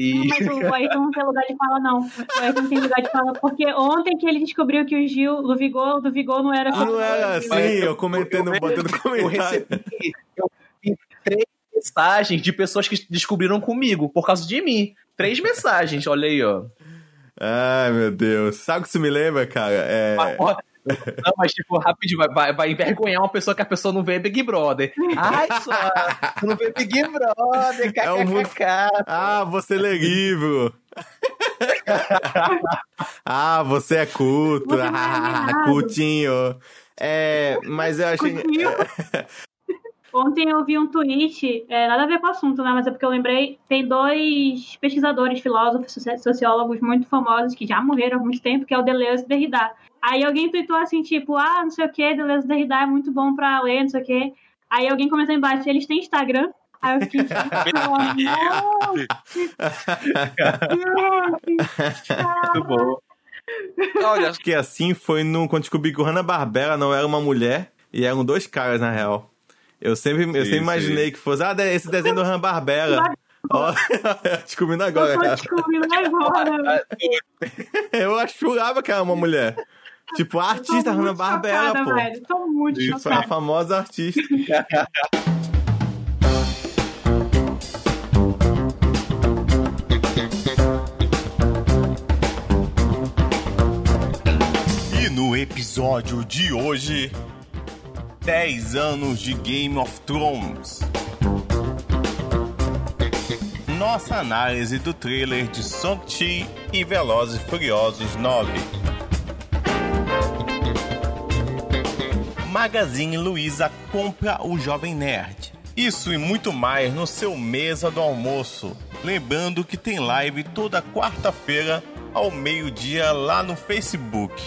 E... Mas o Ayrton não tem lugar de fala, não. O Ayrton não tem lugar de fala, porque ontem que ele descobriu que o Gil do Vigor, do Vigor não era. Ah, não era assim, eu comentando, botando Eu comentário. recebi, eu recebi três mensagens de pessoas que descobriram comigo, por causa de mim. Três mensagens, olha aí, ó. Ai, meu Deus. Sabe o que isso me lembra, cara? É... Ó, Não, mas tipo, rapidinho, vai, vai, vai envergonhar uma pessoa que a pessoa não vê Big Brother. Ai, só, tu não vê Big Brother, É um. Ah, você lê livro. ah, você é culto. É Ah, cultinho. É, mas eu achei. Ontem eu vi um tweet, é, nada a ver com o assunto, né? Mas é porque eu lembrei, tem dois pesquisadores, filósofos, soci- sociólogos muito famosos que já morreram há muito tempo, que é o Deleuze e Derrida. Aí alguém tweetou assim, tipo, ah, não sei o que, Deleuze Derrida é muito bom pra ler, não sei o que. Aí alguém comentou embaixo, eles têm Instagram? Aí eu fiquei, Muito bom. Olha, Acho que assim foi no, quando descobri que o Hanna-Barbera não era uma mulher e eram dois caras, na real. Eu sempre, eu sempre Sim, imaginei que fosse, ah, esse desenho do Hanna-Barbera. Ó, descobrindo Eu tô agora. descobrindo agora. Eu achava que era uma mulher. Tipo, a artista Tô muito Hanna-Barbera, chocada, pô. velho. Tô muito Isso, a chocada. famosa artista. E no episódio de hoje, 10 anos de Game of Thrones. Nossa análise do trailer de Shang-Chi e Velozes e Furiosos 9. Magazine Luiza compra o Jovem Nerd. Isso e muito mais no seu mesa do almoço. Lembrando que tem live toda quarta-feira ao meio-dia lá no Facebook.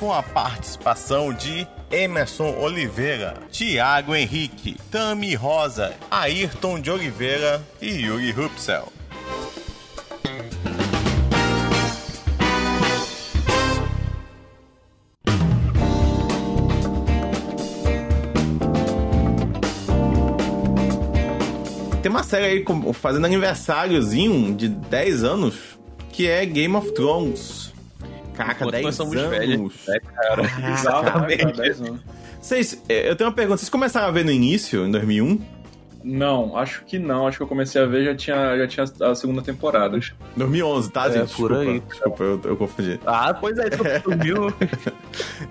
Com a participação de Emerson Oliveira, Tiago Henrique, Tami Rosa, Ayrton de Oliveira e Yuri Rupsel. Série aí fazendo aniversáriozinho de 10 anos que é Game of Thrones. Caraca, Enquanto 10 nós somos anos. velhos, né, cara? Caraca. Exatamente. 10 anos. Vocês, eh, eu tenho uma pergunta. Vocês começaram a ver no início, em 2001? Não, acho que não. Acho que eu comecei a ver já tinha, já tinha a segunda temporada. 2011, tá, É, gente? por Desculpa, aí. desculpa eu, eu confundi. Ah, pois é, tu viu?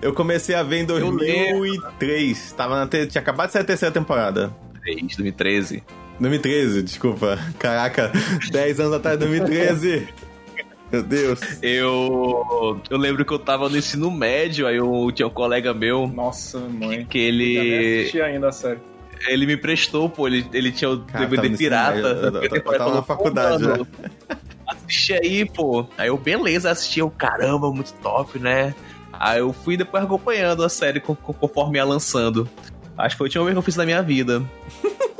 Eu comecei a ver em Eu lembro. 2003. Tava na te... Tinha acabado de sair a terceira temporada. 2013. 2013, desculpa. Caraca, 10 anos atrás, 2013. Meu Deus. Eu, eu lembro que eu tava no ensino médio, aí eu tinha um colega meu Nossa, mãe. que Eu ele, assisti ainda a série. ele me prestou, pô, ele, ele tinha o Cara, DVD pirata. eu- eu- eu- eu tava na faculdade, "Pô, mano, Assisti aí, pô. Aí eu, beleza, assisti, eu, caramba, muito top, né? Aí eu fui depois acompanhando a série co- co- conforme ia lançando. Acho que foi a última vez que eu fiz na minha vida.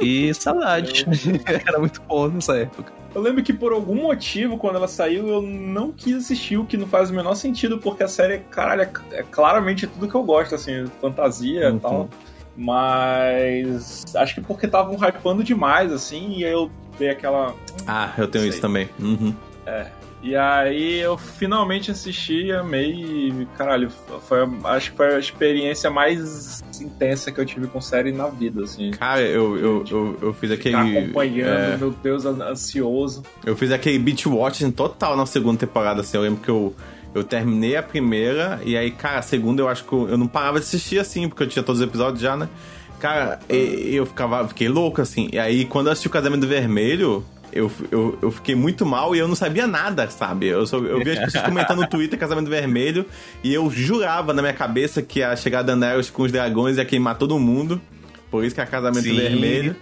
E saudade. Era muito bom nessa época. Eu lembro que por algum motivo, quando ela saiu, eu não quis assistir, o que não faz o menor sentido, porque a série, caralho, é, é claramente tudo que eu gosto, assim, fantasia Uhum. e tal. Mas acho que porque estavam hypando demais, assim, e aí eu dei aquela. Ah, eu tenho isso também. Uhum. E aí eu finalmente assisti, amei e, caralho, foi, a- acho que foi a experiência mais intensa que eu tive com série na vida, assim. Cara, eu, eu, eu, eu fiz aquele. acompanhando, é, meu Deus, ansioso. eu fiz aquele beat watching total na segunda temporada, assim. Eu lembro que eu, eu terminei a primeira, e aí, cara, a segunda eu acho que eu, eu não parava de assistir assim, porque eu tinha todos os episódios já, né? Cara, eu ficava, fiquei louco, assim. E aí, quando eu assisti o Casamento Vermelho, eu, eu, eu fiquei muito mal e eu não sabia nada, sabe? Eu, só, eu vi as pessoas comentando no Twitter Casamento Vermelho e eu jurava na minha cabeça que a chegada da Daenerys com os dragões ia queimar todo mundo. Por isso que é Casamento Sim. Vermelho.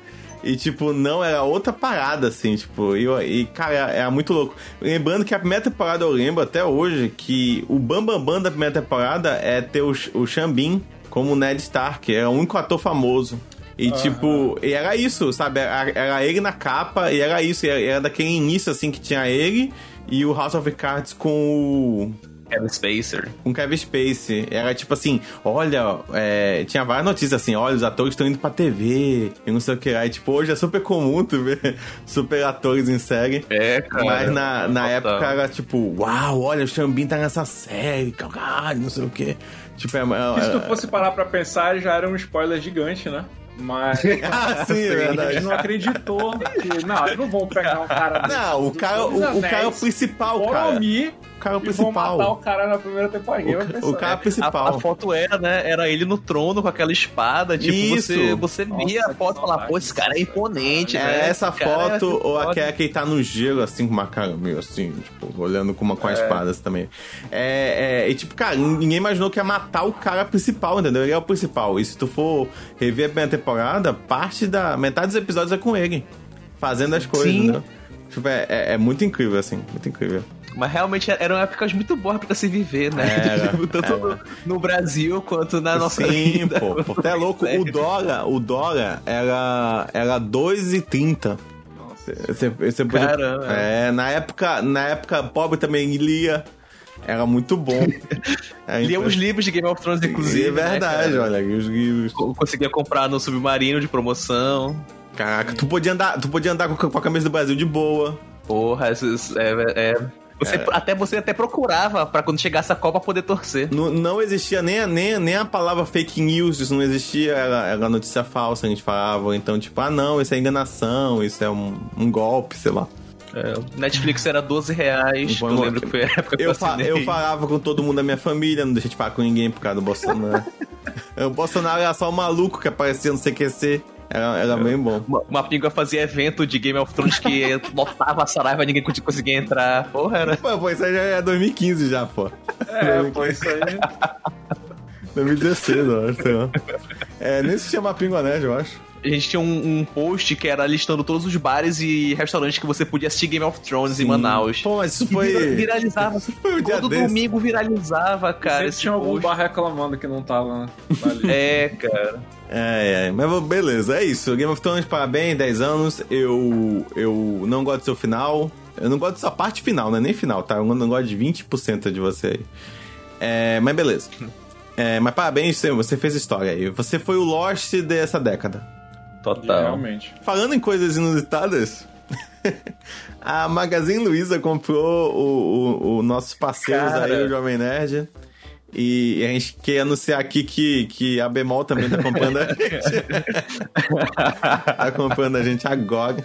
E, tipo, não, era outra parada, assim, tipo, e, e cara, era muito louco. Lembrando que a primeira temporada, eu lembro até hoje, que o Bambambam Bam Bam da primeira temporada é ter o, o Xambin como Ned Stark, era o único ator famoso. E, tipo, e era isso, sabe? Era, era ele na capa, e era isso, e era, era daquele início, assim, que tinha ele e o House of Cards com o. Kevin Spacer. Com Kevin Space. Era tipo assim, olha, é, tinha várias notícias assim, olha, os atores estão indo pra TV e não sei o que lá. E tipo, hoje é super comum tu ver super atores em série. É, cara. Mas na, na Total. época era tipo, uau, olha, o Xambin tá nessa série, caralho, não sei o que. Tipo, é, Que se tu é, fosse parar pra pensar, já era um spoiler gigante, né? Mas. Ah, sim, é a verdade. gente não acreditou que. Não, eles não vão pegar um cara Não, o do cara, o, o cara é o principal, cara. Cara é vão matar o principal. cara na primeira temporada. O, o cara é o A, principal. a foto era, né? Era ele no trono com aquela espada. Tipo, Isso. você, você via Nossa, a foto e falava, pô, esse cara é imponente, É né? essa é foto ou foda. aquela que ele tá no gelo, assim, com uma cara meio assim, tipo, olhando com uma com a espada assim, também. É, é, e tipo, cara, ninguém imaginou que ia matar o cara principal, entendeu? Ele é o principal. E se tu for rever a primeira temporada, parte da. metade dos episódios é com ele. Fazendo as coisas, Sim. entendeu? Tipo, é, é- é muito incrível, assim, muito incrível. Mas realmente eram épocas muito boas pra se viver, né? Era, Tipo, Tanto era. no, no Brasil quanto na nossa Sim, vida. pô. Tu é louco. O dólar, o dólar era, era 2,30. Você, você podia- Caramba. É, na época, na época pobre também lia. Era muito bom. Era Lia os impre- livros de Game of Thrones, inclusive. É verdade, né, olha, os livros. Conseguia comprar no Submarino de promoção. Caraca, tu podia andar, tu podia andar com, a camisa do Brasil de boa. Porra, é, é- você, até você até procurava pra quando chegasse a Copa poder torcer. Não, não existia nem, a- nem, nem a palavra fake news, isso não existia, era, era notícia falsa, a gente falava. Então, tipo, ah não, isso é enganação, isso é um, um golpe, sei lá. É, Netflix era 12 reais. Bom, eu lembro que foi a época que eu, Eu, fa- eu falava com todo mundo da minha família, não deixei de falar com ninguém por causa do Bolsonaro. o Bolsonaro era só um maluco que aparecia no CQC. Era, era bem bom. Uma, uma pinga fazia evento de Game of Thrones que lotava a Saraiva e ninguém cons- conseguia entrar. Porra, era. Pô, pô, isso aí já é 2015 já, pô. É, pô, isso aí. 2016, eu acho, sei lá. É, nem se chama Pingonerd, eu acho. A gente tinha um, um post que era listando todos os bares e restaurantes que você podia assistir Game of Thrones em Manaus. Pô, mas isso E vira- foi... viralizava. foi um dia Todo desse. domingo viralizava, cara. Sempre esse tinha algum post. bar reclamando que não tava né? ali. É, cara. É, é, mas beleza, é isso. Game of Thrones, parabéns, 10 anos. Eu, eu não gosto do seu final. Eu não gosto da sua parte final, não é nem final, tá? Eu não gosto de 20% de você aí. É, mas beleza. É, mas parabéns, você- você fez história aí. Você foi o Lost dessa década. Total. Realmente. Falando em coisas inusitadas, a Magazine Luiza comprou o, o, o nossos parceiros Cara. aí, o Jovem Nerd. E a gente quer anunciar aqui que, que a Bemol também tá comprando a gente. tá comprando a gente agora.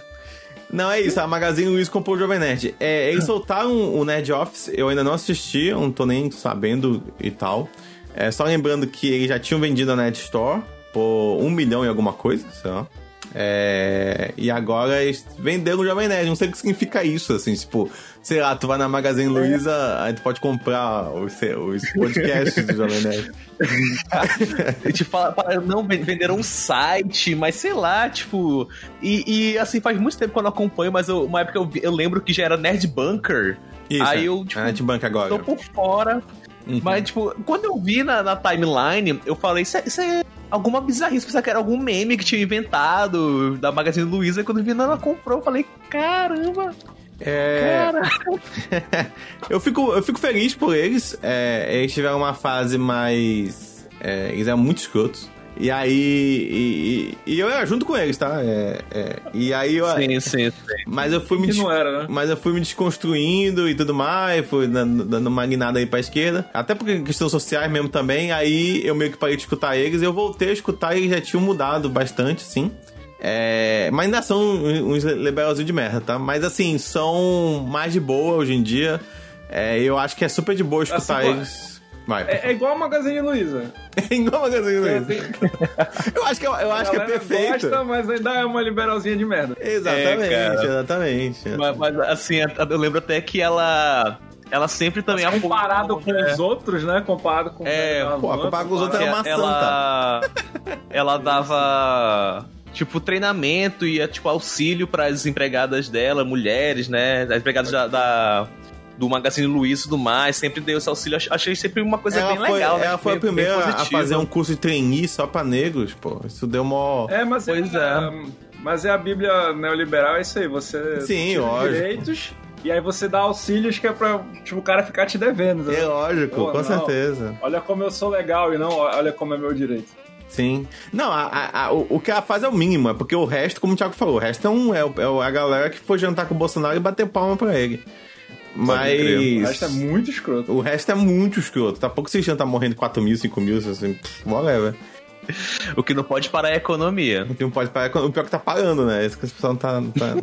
Não, é isso, a Magazine Luiza comprou o Jovem Nerd. É, eles soltaram o Nerd Office, eu ainda não assisti, eu não tô nem sabendo e tal. É, só lembrando que eles já tinham vendido a Nerd Store por um milhão e alguma coisa, sei lá. É, e agora venderam o Jovem Nerd. Não sei o que significa isso, assim, tipo, sei lá, tu vai na Magazine Luiza, aí tu pode comprar os, os podcasts do Jovem Nerd. Tipo, não, ven- venderam um site, mas sei lá, tipo. E, e, assim, faz muito tempo que eu não acompanho, mas eu- uma época eu, eu lembro que já era Nerd Bunker. Isso, Aí é. eu, tipo, a NetBank agora. Tô por fora. Uhum. Mas, tipo, quando eu vi na, na timeline, eu falei, isso é, isso é alguma bizarrice. Pensava que era algum meme que tinha inventado da Magazine Luiza. E quando eu vi, não, ela comprou. Eu falei, caramba, É, eu, fico, eu fico feliz por eles. É, eles tiveram uma fase mais. é, eles eram muito escrotos. E aí. E, e- e eu era junto com eles, tá? É, é, e aí eu. Sim, sim, sim. Mas eu fui me não era, né? Mas eu fui me desconstruindo e tudo mais, fui dando, dando uma guinada aí pra esquerda. Até porque questões sociais mesmo também. Aí eu meio que parei de escutar eles. Eu voltei a escutar e eles já tinham mudado bastante, sim. É, mas ainda são uns liberalzinhos de merda, tá? Mas assim, são mais de boa hoje em dia. É, eu acho que é super de boa escutar Assim, eles. Vai, É, é igual a Magazine Luiza. é igual a Magazine Luiza. Tem- Eu acho que, eu, eu acho que é galera perfeito. Gosta, mas ainda é uma liberalzinha de merda. Exatamente, É, exatamente. Mas, mas, assim, eu lembro até que ela. Ela sempre também apoiou- Comparado com é, os outros, né? Comparado com É, pô, comparado com os outros era uma ela, ela dava tipo treinamento e tipo auxílio para as empregadas dela, mulheres, né, as empregadas da, da- do Magazine Luiza e tudo mais, sempre deu esse auxílio. Ach- Achei sempre uma coisa ela bem foi, legal, né? Ela foi a primeira a fazer um curso de trainee só pra negros, pô. Isso deu mó. É, mas Pois é, Mas é a Bíblia neoliberal, é isso aí. Você Sim, lógico. direitos E aí você dá auxílios que é pra tipo, o cara ficar te devendo. É lógico, Pô, com não, certeza. Olha como eu sou legal e não olha como é meu direito. Sim. Não, a, a, a, o, o, que ela faz é o mínimo, é porque o resto, como o Thiago falou, o resto é, um, é, é a galera que foi jantar com o Bolsonaro e bater palma pra ele. Mas. O resto é muito escroto. O resto é muito escroto. Tá pouco já tá morrendo 4 mil, 5 mil, assim, whatever. O que não pode parar é a economia. O que não pode parar é a economia. O pior é que tá parando, né? Isso que as pessoas não tá. tá...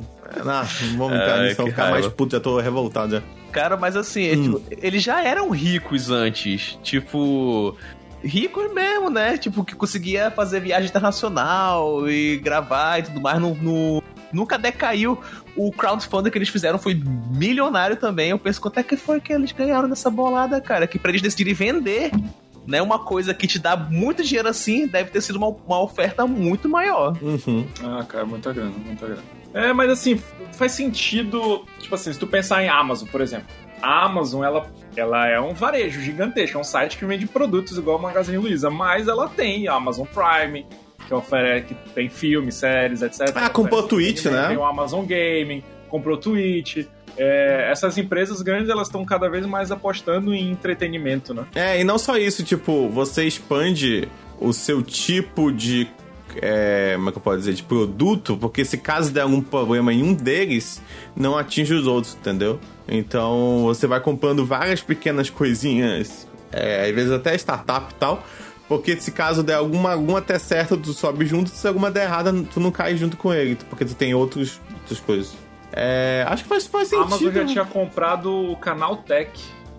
não, vamos entrar nisso, vamos ficar mais puto, já tô revoltado já. Cara, mas assim, hum. tipo, eles já eram ricos antes. Tipo, ricos mesmo, né? Tipo, que conseguia fazer viagem internacional e gravar e tudo mais no, no... Nunca decaiu. O crowdfunding que eles fizeram foi milionário também. Eu penso quanto é que foi que eles ganharam nessa bolada, cara. Que pra eles decidirem vender né, uma coisa que te dá muito dinheiro assim, deve ter sido uma, uma oferta muito maior. Uhum. Ah, cara, muita grana, muita grana. É, mas assim, faz sentido, tipo assim, se tu pensar em Amazon, por exemplo. A Amazon, ela, ela é um varejo gigantesco, é um site que vende produtos igual a Magazine Luiza, mas ela tem Amazon Prime, que oferece, que tem filmes, séries, etc. Ah, comprou Twitch, né? Tem o Amazon Gaming, comprou Twitch, é, essas empresas grandes elas estão cada vez mais apostando em entretenimento, né? É, e não só isso, tipo, você expande o seu tipo de. É, como é que eu posso dizer? De produto, porque se caso der algum problema em um deles, não atinge os outros, entendeu? Então você vai comprando várias pequenas coisinhas, é, às vezes até startup e tal. Porque se caso der alguma, alguma até certa, tu sobe junto, se alguma der errada, tu não cai junto com ele, porque tu tem outros, outras coisas. É, acho que faz, faz sentido. A Amazon já tinha comprado o Canal Tech.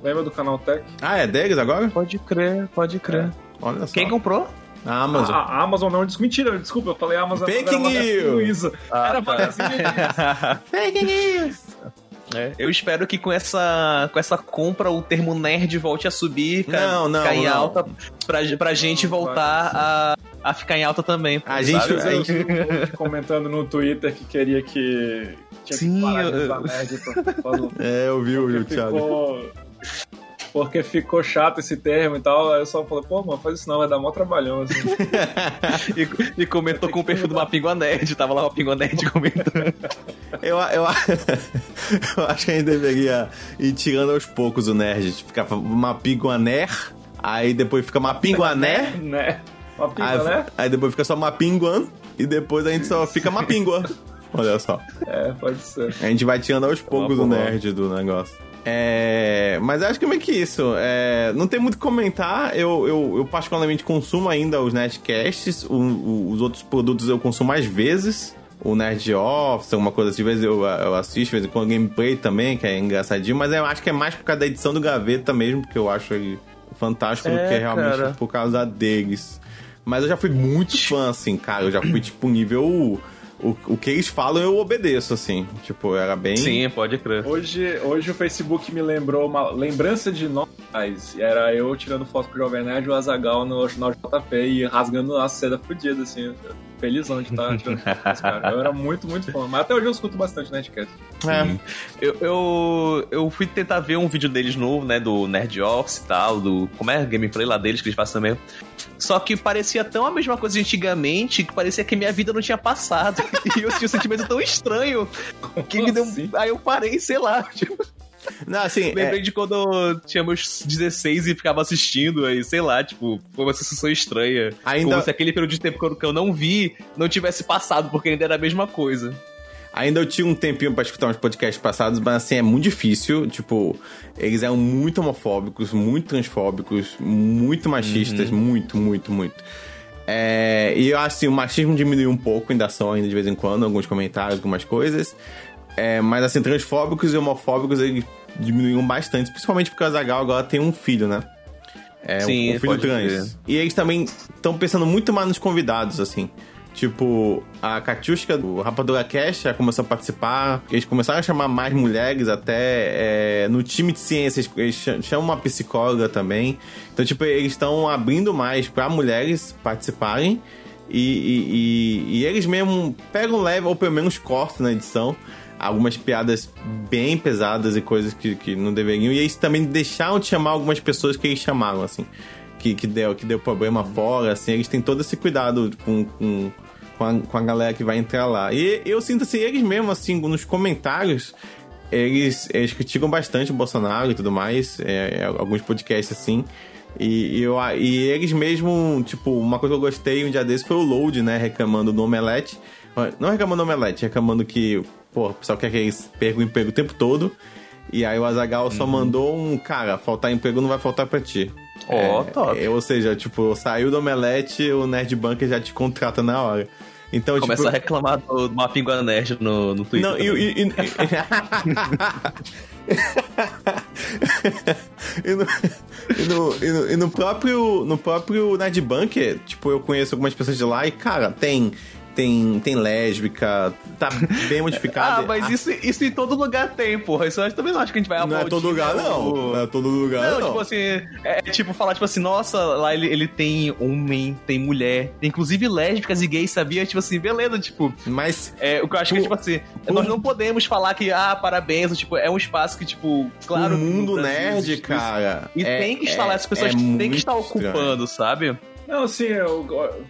Lembra do Canal Tech? Ah, é deles agora? Pode crer, pode crer. É. Olha só. Quem comprou? A Amazon. A, a Amazon não, mentira, desculpa, eu falei Amazon. Fake news! Ah, era tá. Fake news! É, eu espero que com essa, com essa compra o termo nerd volte a subir, ficar, não, em não. alta, pra, pra gente voltar a, a ficar em alta também. A gente, a gente comentando no Twitter que queria que tinha Sim, que parar de usar nerd pra, É, eu vi o Thiago porque ficou chato esse termo e tal. Aí eu só falei, pô, mano, faz isso não, vai dar mó trabalhão, assim. e, e, comentou com o perfil do Mapingua Nerd, tava lá o Mapingua Nerd comentando. eu, eu, eu acho que a gente deveria ir tirando aos poucos o nerd. Ficar Mapingua Ner, aí depois fica Mapinguané. né? Aí, aí depois fica só Mapinguan, e depois a gente só fica Mapingua. Olha só. É, pode ser. A gente vai tirando aos poucos o nerd do negócio. É, mas acho que é meio que isso. É, não tem muito o que comentar. Eu, eu, eu, particularmente consumo ainda os Nerdcasts. O, o, os outros produtos eu consumo mais vezes. O Nerd Office, alguma coisa assim. Às vezes eu, eu assisto, às vezes com gameplay também, que é engraçadinho. Mas eu acho que é mais por causa da edição do Gaveta mesmo, porque eu acho ele fantástico é, do que realmente cara. por causa deles. Mas eu já fui muito fã, assim, cara. Eu já fui, tipo, nível o, o que eles falam eu obedeço, assim. Tipo, era bem. Sim, pode crer. Hoje, hoje o Facebook me lembrou uma lembrança de nós. Era eu tirando foto com o Jovem Nerd e o Azagal no jornal JP e rasgando a seda fodida, assim. Felizão de estar tirando cara. Eu era muito, muito fã. Mas até hoje eu escuto bastante Nerdcast. É. Eu, eu, eu fui tentar ver um vídeo deles novo, né? Do Nerd Office e tal, do. Como é? Gameplay lá deles que eles fazem também. Só que parecia tão a mesma coisa de antigamente que parecia que minha vida não tinha passado. e eu tinha um sentimento tão estranho que me deu. Assim? Aí eu parei, sei lá. Tipo... Não, assim. Lembrei é... de quando eu tinha meus 16 e ficava assistindo, aí, sei lá, tipo, foi uma sensação estranha. Ainda... Como se aquele período de tempo que eu não vi não tivesse passado, porque ainda era a mesma coisa. Ainda eu tinha um tempinho para escutar uns podcasts passados, mas assim, é muito difícil. Tipo, eles eram muito homofóbicos, muito transfóbicos, muito machistas, uhum. muito, muito, muito. É, e eu acho assim, o machismo diminuiu um pouco, ainda são ainda de vez em quando, alguns comentários, algumas coisas. É, mas assim, transfóbicos e homofóbicos eles diminuíram bastante, principalmente porque o Azagal agora tem um filho, né? É, Sim, um, um filho trans. E eles também estão pensando muito mais nos convidados, assim. Tipo, a Katiushka do Rapadura Cash já começou a participar. Eles começaram a chamar mais mulheres até. É, no time de ciências, eles chamam uma psicóloga também. Então, tipo, eles estão abrindo mais para mulheres participarem. E, e, e, e, eles mesmo pegam leve, ou pelo menos cortam na edição, algumas piadas bem pesadas e coisas que, que não deveriam. E eles também deixaram de chamar algumas pessoas que eles chamaram, assim que, que, deu, que deu problema fora, assim, eles têm todo esse cuidado com, com, com, a, com a galera que vai entrar lá. E eu sinto assim, eles mesmo, assim, nos comentários, eles, eles criticam bastante o Bolsonaro e tudo mais, é, é, alguns podcasts assim. E, eu, e eles mesmo, tipo, uma coisa que eu gostei um dia desse foi o Load, né? Reclamando do Omelete. Não reclamando do Omelete, reclamando que, pô, o pessoal quer que eles percam o emprego o tempo todo. E aí o Azagal uhum. só mandou um, cara, faltar emprego não vai faltar pra ti. Ó, oh, top. É, ou seja, tipo, saiu do Omelete, o Nerd Bunker já te contrata na hora. Então, Começa tipo... a reclamar do, do Nerd no, no Twitter. Não, e, e, e... e, no, e, no, e, no, e no próprio no próprio Nerd Bunker, tipo, eu conheço algumas pessoas de lá e, cara, tem tem, tem lésbica, tá bem modificado. ah, mas ah. isso, isso em todo lugar tem, porra. Isso eu também não acho que a gente vai. Não é todo lugar, não. Não é todo lugar, não. não. tipo assim, é tipo falar, tipo assim, nossa, lá ele, ele tem homem, tem mulher, tem inclusive lésbicas e gays, sabia? Tipo assim, beleza, tipo. Mas. É, o que eu acho que, tipo assim, nós não podemos falar que, ah, parabéns, tipo, é um espaço que, tipo, claro. O mundo nerd, cara. E é, tem que estar lá, as pessoas é têm que estar ocupando, estranho. sabe? Não, assim, eu,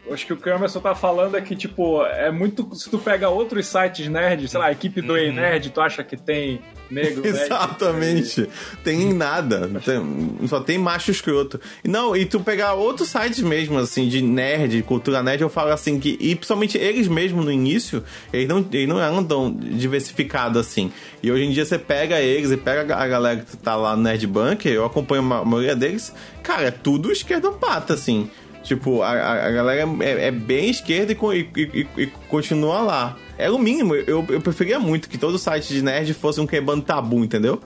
eu, acho que o que o Emerson tá falando é que, tipo, é muito. Se tu pega outros sites nerd, sei lá, a equipe do uhum. Nerd, tu acha que tem negro, Exatamente. Tem nada. Tem, só tem macho escroto. Não, e tu pegar outros sites mesmo, assim, de nerd, cultura nerd, eu falo assim que. E principalmente eles mesmo no início, eles não, eles não andam diversificados assim. E hoje em dia você pega eles e pega a galera que tá lá no Nerd Bunker, eu acompanho a maioria deles, cara, é tudo esquerdopata, assim. Tipo, a, a galera é, é, bem esquerda e, e, e, e, continua lá. É o mínimo. Eu, eu preferia muito que todo site de nerd fosse um quebrando tabu, entendeu?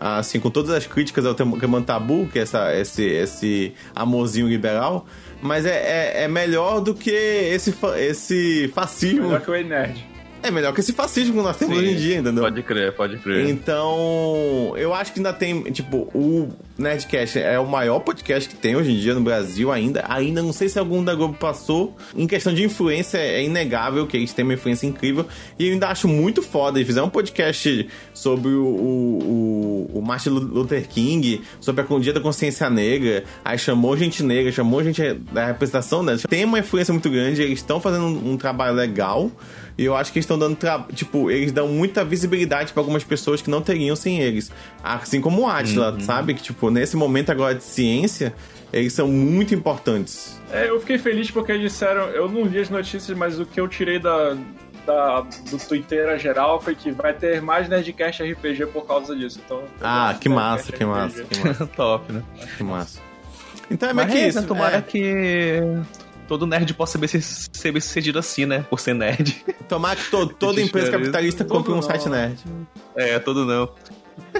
Assim, com todas as críticas ao quebrando tabu, que é essa, esse, esse amorzinho liberal. Mas é, é, é melhor do que esse, esse fascismo. Melhor que o nerd. É melhor que esse fascismo que nós temos Sim, hoje em dia, entendeu? Pode crer, pode crer. Então, eu acho que ainda tem, tipo, o Nerdcast é o maior podcast que tem hoje em dia no Brasil ainda. Ainda não sei se algum da Globo passou. Em questão de influência, é inegável que eles têm uma influência incrível. E eu ainda acho muito foda. Eles fizeram um podcast sobre o, o, o, Martin Luther King, sobre a Dia da Consciência Negra. Aí chamou gente negra, chamou gente da representação deles. Tem uma influência muito grande, eles estão fazendo um, um trabalho legal. E eu acho que eles estão dando. Tipo, eles dão muita visibilidade para algumas pessoas que não teriam sem eles. Assim como o Atila, uhum. sabe? Que, tipo, nesse momento agora de ciência, eles são muito importantes. É, eu fiquei feliz porque eles disseram. Eu não li as notícias, mas o que eu tirei da, da, do Twitter geral foi que vai ter mais Nerdcast RPG por causa disso. Então, ah, que massa, que massa, que massa, Top, né? Que massa. Então é meio que isso. Tomara é. que todo nerd possa ser, ser bem sucedido assim, né? Por ser nerd. Tomar que to, toda empresa capitalista compre um não. site nerd. É, todo não.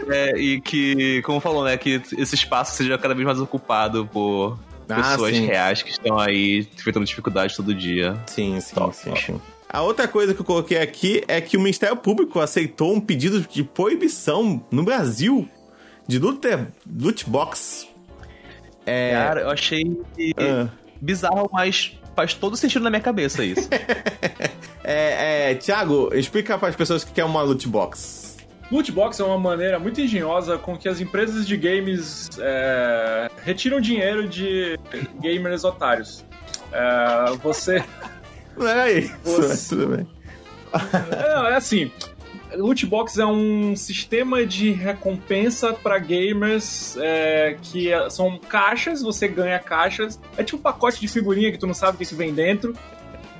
É, e que, como falou, né? Que esse espaço seja cada vez mais ocupado por ah, pessoas sim. reais que estão aí enfrentando dificuldades todo dia. Sim, sim, Top. sim, sim. A outra coisa que eu coloquei aqui é que o Ministério Público aceitou um pedido de proibição no Brasil de loot, loot box. É... Cara, eu achei. Ah bizarro, mas faz todo sentido na minha cabeça isso. é, é, Thiago, explica para as pessoas o que é uma loot box. Loot box é uma maneira muito engenhosa com que as empresas de games é, retiram dinheiro de gamers otários. É, você. Não é isso, você... tudo bem. É, é assim, Lootbox é um sistema de recompensa para gamers é, que é, são caixas, você ganha caixas. É tipo um pacote de figurinha que tu não sabe o que, que vem dentro.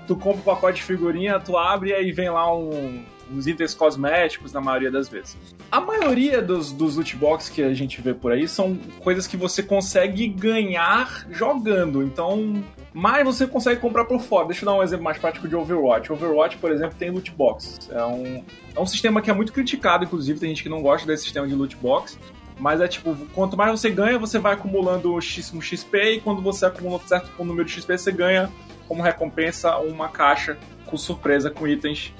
Tu compra um pacote de figurinha, tu abre e aí vem lá um, uns itens cosméticos na maioria das vezes. A maioria dos, dos loot box que a gente vê por aí são coisas que você consegue ganhar jogando. Então, mais você consegue comprar por fora. Deixa eu dar um exemplo mais prático de Overwatch. Overwatch, por exemplo, tem loot box. É um, é um sistema que é muito criticado, inclusive, tem gente que não gosta desse sistema de loot box. Mas é tipo, quanto mais você ganha, você vai acumulando um XP, e quando você acumula um certo número de XP, você ganha como recompensa uma caixa com surpresa com itens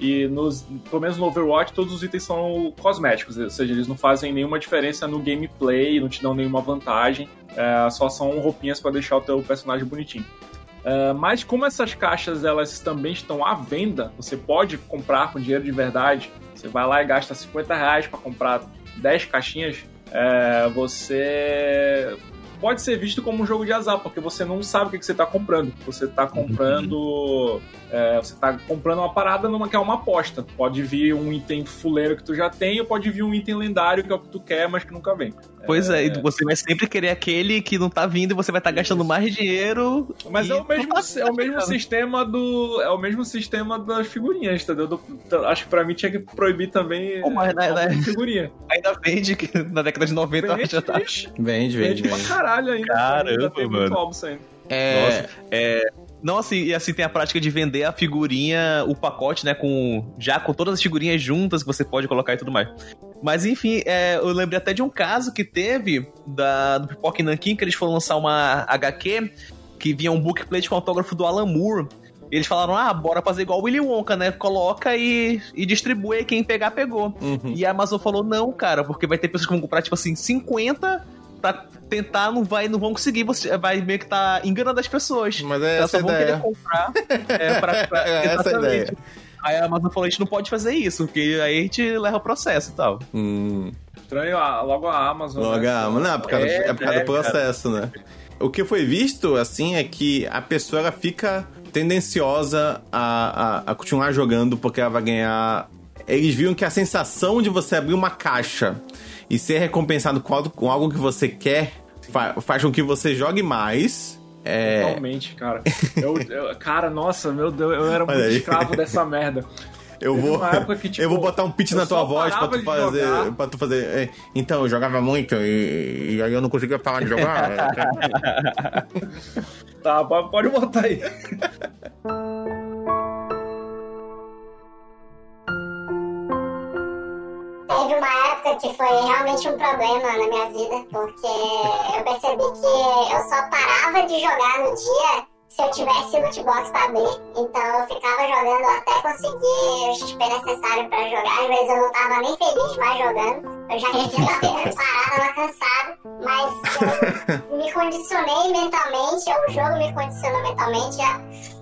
e nos, pelo menos no Overwatch, todos os itens são cosméticos, ou seja, eles não fazem nenhuma diferença no gameplay, não te dão nenhuma vantagem, é, só são roupinhas para deixar o teu personagem bonitinho. É, mas como essas caixas elas também estão à venda, você pode comprar com dinheiro de verdade. Você vai lá e gasta 50 reais para comprar 10 caixinhas. É, você pode ser visto como um jogo de azar, porque você não sabe o que, que você está comprando. Você está comprando. É, você tá comprando uma parada numa que é uma aposta. Pode vir um item fuleiro que tu já tem, ou pode vir um item lendário que é o que tu quer, mas que nunca vem. Pois é, é você vai sempre querer aquele que não tá vindo e você vai estar tá gastando mais dinheiro. Mas é o mesmo, é o mesmo sistema do. É o mesmo sistema das figurinhas, entendeu? Do, acho que pra mim tinha que proibir também Pô, mas, né, né, figurinha. Ainda vende que na década de 90 vende, já tá. Vende, vende. Vende pra caralho ainda. Caramba, ainda mano. É, é, não, assim, e assim tem a prática de vender a figurinha, o pacote, né, com já com todas as figurinhas juntas que você pode colocar e tudo mais. Mas enfim, é, eu lembrei até de um caso que teve da, do Pipoca Nankin, que eles foram lançar uma HQ que vinha um bookplate com autógrafo do Alan Moore. Eles falaram, ah, bora fazer igual o Willy Wonka, né? Coloca e, e distribui, quem pegar, pegou. Uhum. E a Amazon falou, não, cara, porque vai ter pessoas que vão comprar, tipo assim, 50 pra tentar, não vai, não vão conseguir, você vai meio que tá enganando as pessoas. Mas é Elas só vão ideia. querer comprar é, pra, pra é essa ideia. Aí a Amazon falou, a gente não pode fazer isso, porque aí a gente leva o processo e tal. Hum. Estranho, logo a Amazon. Logo né? a Amazon, não, é por causa, é, é por causa é, do processo, cara. né? O que foi visto, assim, é que a pessoa ela fica tendenciosa a, a, a continuar jogando porque ela vai ganhar. Eles viram que a sensação de você abrir uma caixa e ser recompensado com algo, com algo que você quer fa faz com que você jogue mais. É... Totalmente, cara. Eu, eu, cara, nossa, meu Deus, eu era muito escravo dessa merda. Eu vou, que, tipo, eu vou botar um pitch na tua voz pra tu fazer. Pra tu fazer. É, então, eu jogava muito e, e, aí eu não conseguia parar de jogar. tá, pode botar aí. teve uma época que foi realmente um problema na minha vida, porque eu percebi que eu só parava de jogar no dia se eu tivesse loot box pra abrir. Então eu ficava jogando até conseguir o XP necessário pra jogar. Às vezes eu não tava nem feliz mais jogando. Eu já tinha parado, tava cansado. Mas eu me condicionei mentalmente, o jogo me condicionou mentalmente a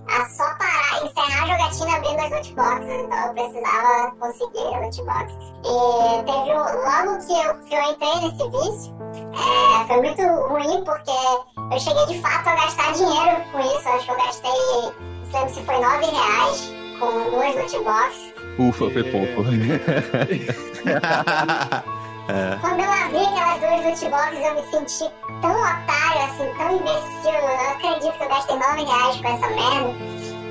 a só parar, encerrar a jogatina abrindo as lootboxes. Então eu precisava conseguir a lootbox. E teve logo que eu, que eu entrei nesse vício, é, foi muito ruim porque eu cheguei de fato a gastar dinheiro com isso. Acho que eu gastei, não lembro se foi 9 reais com duas lootboxes. Ufa, foi pouco. É. Quando eu abri aquelas duas lootboxes, eu me senti tão otário, assim, tão imbecil. Eu não acredito que eu gastei 9 reais com essa merda,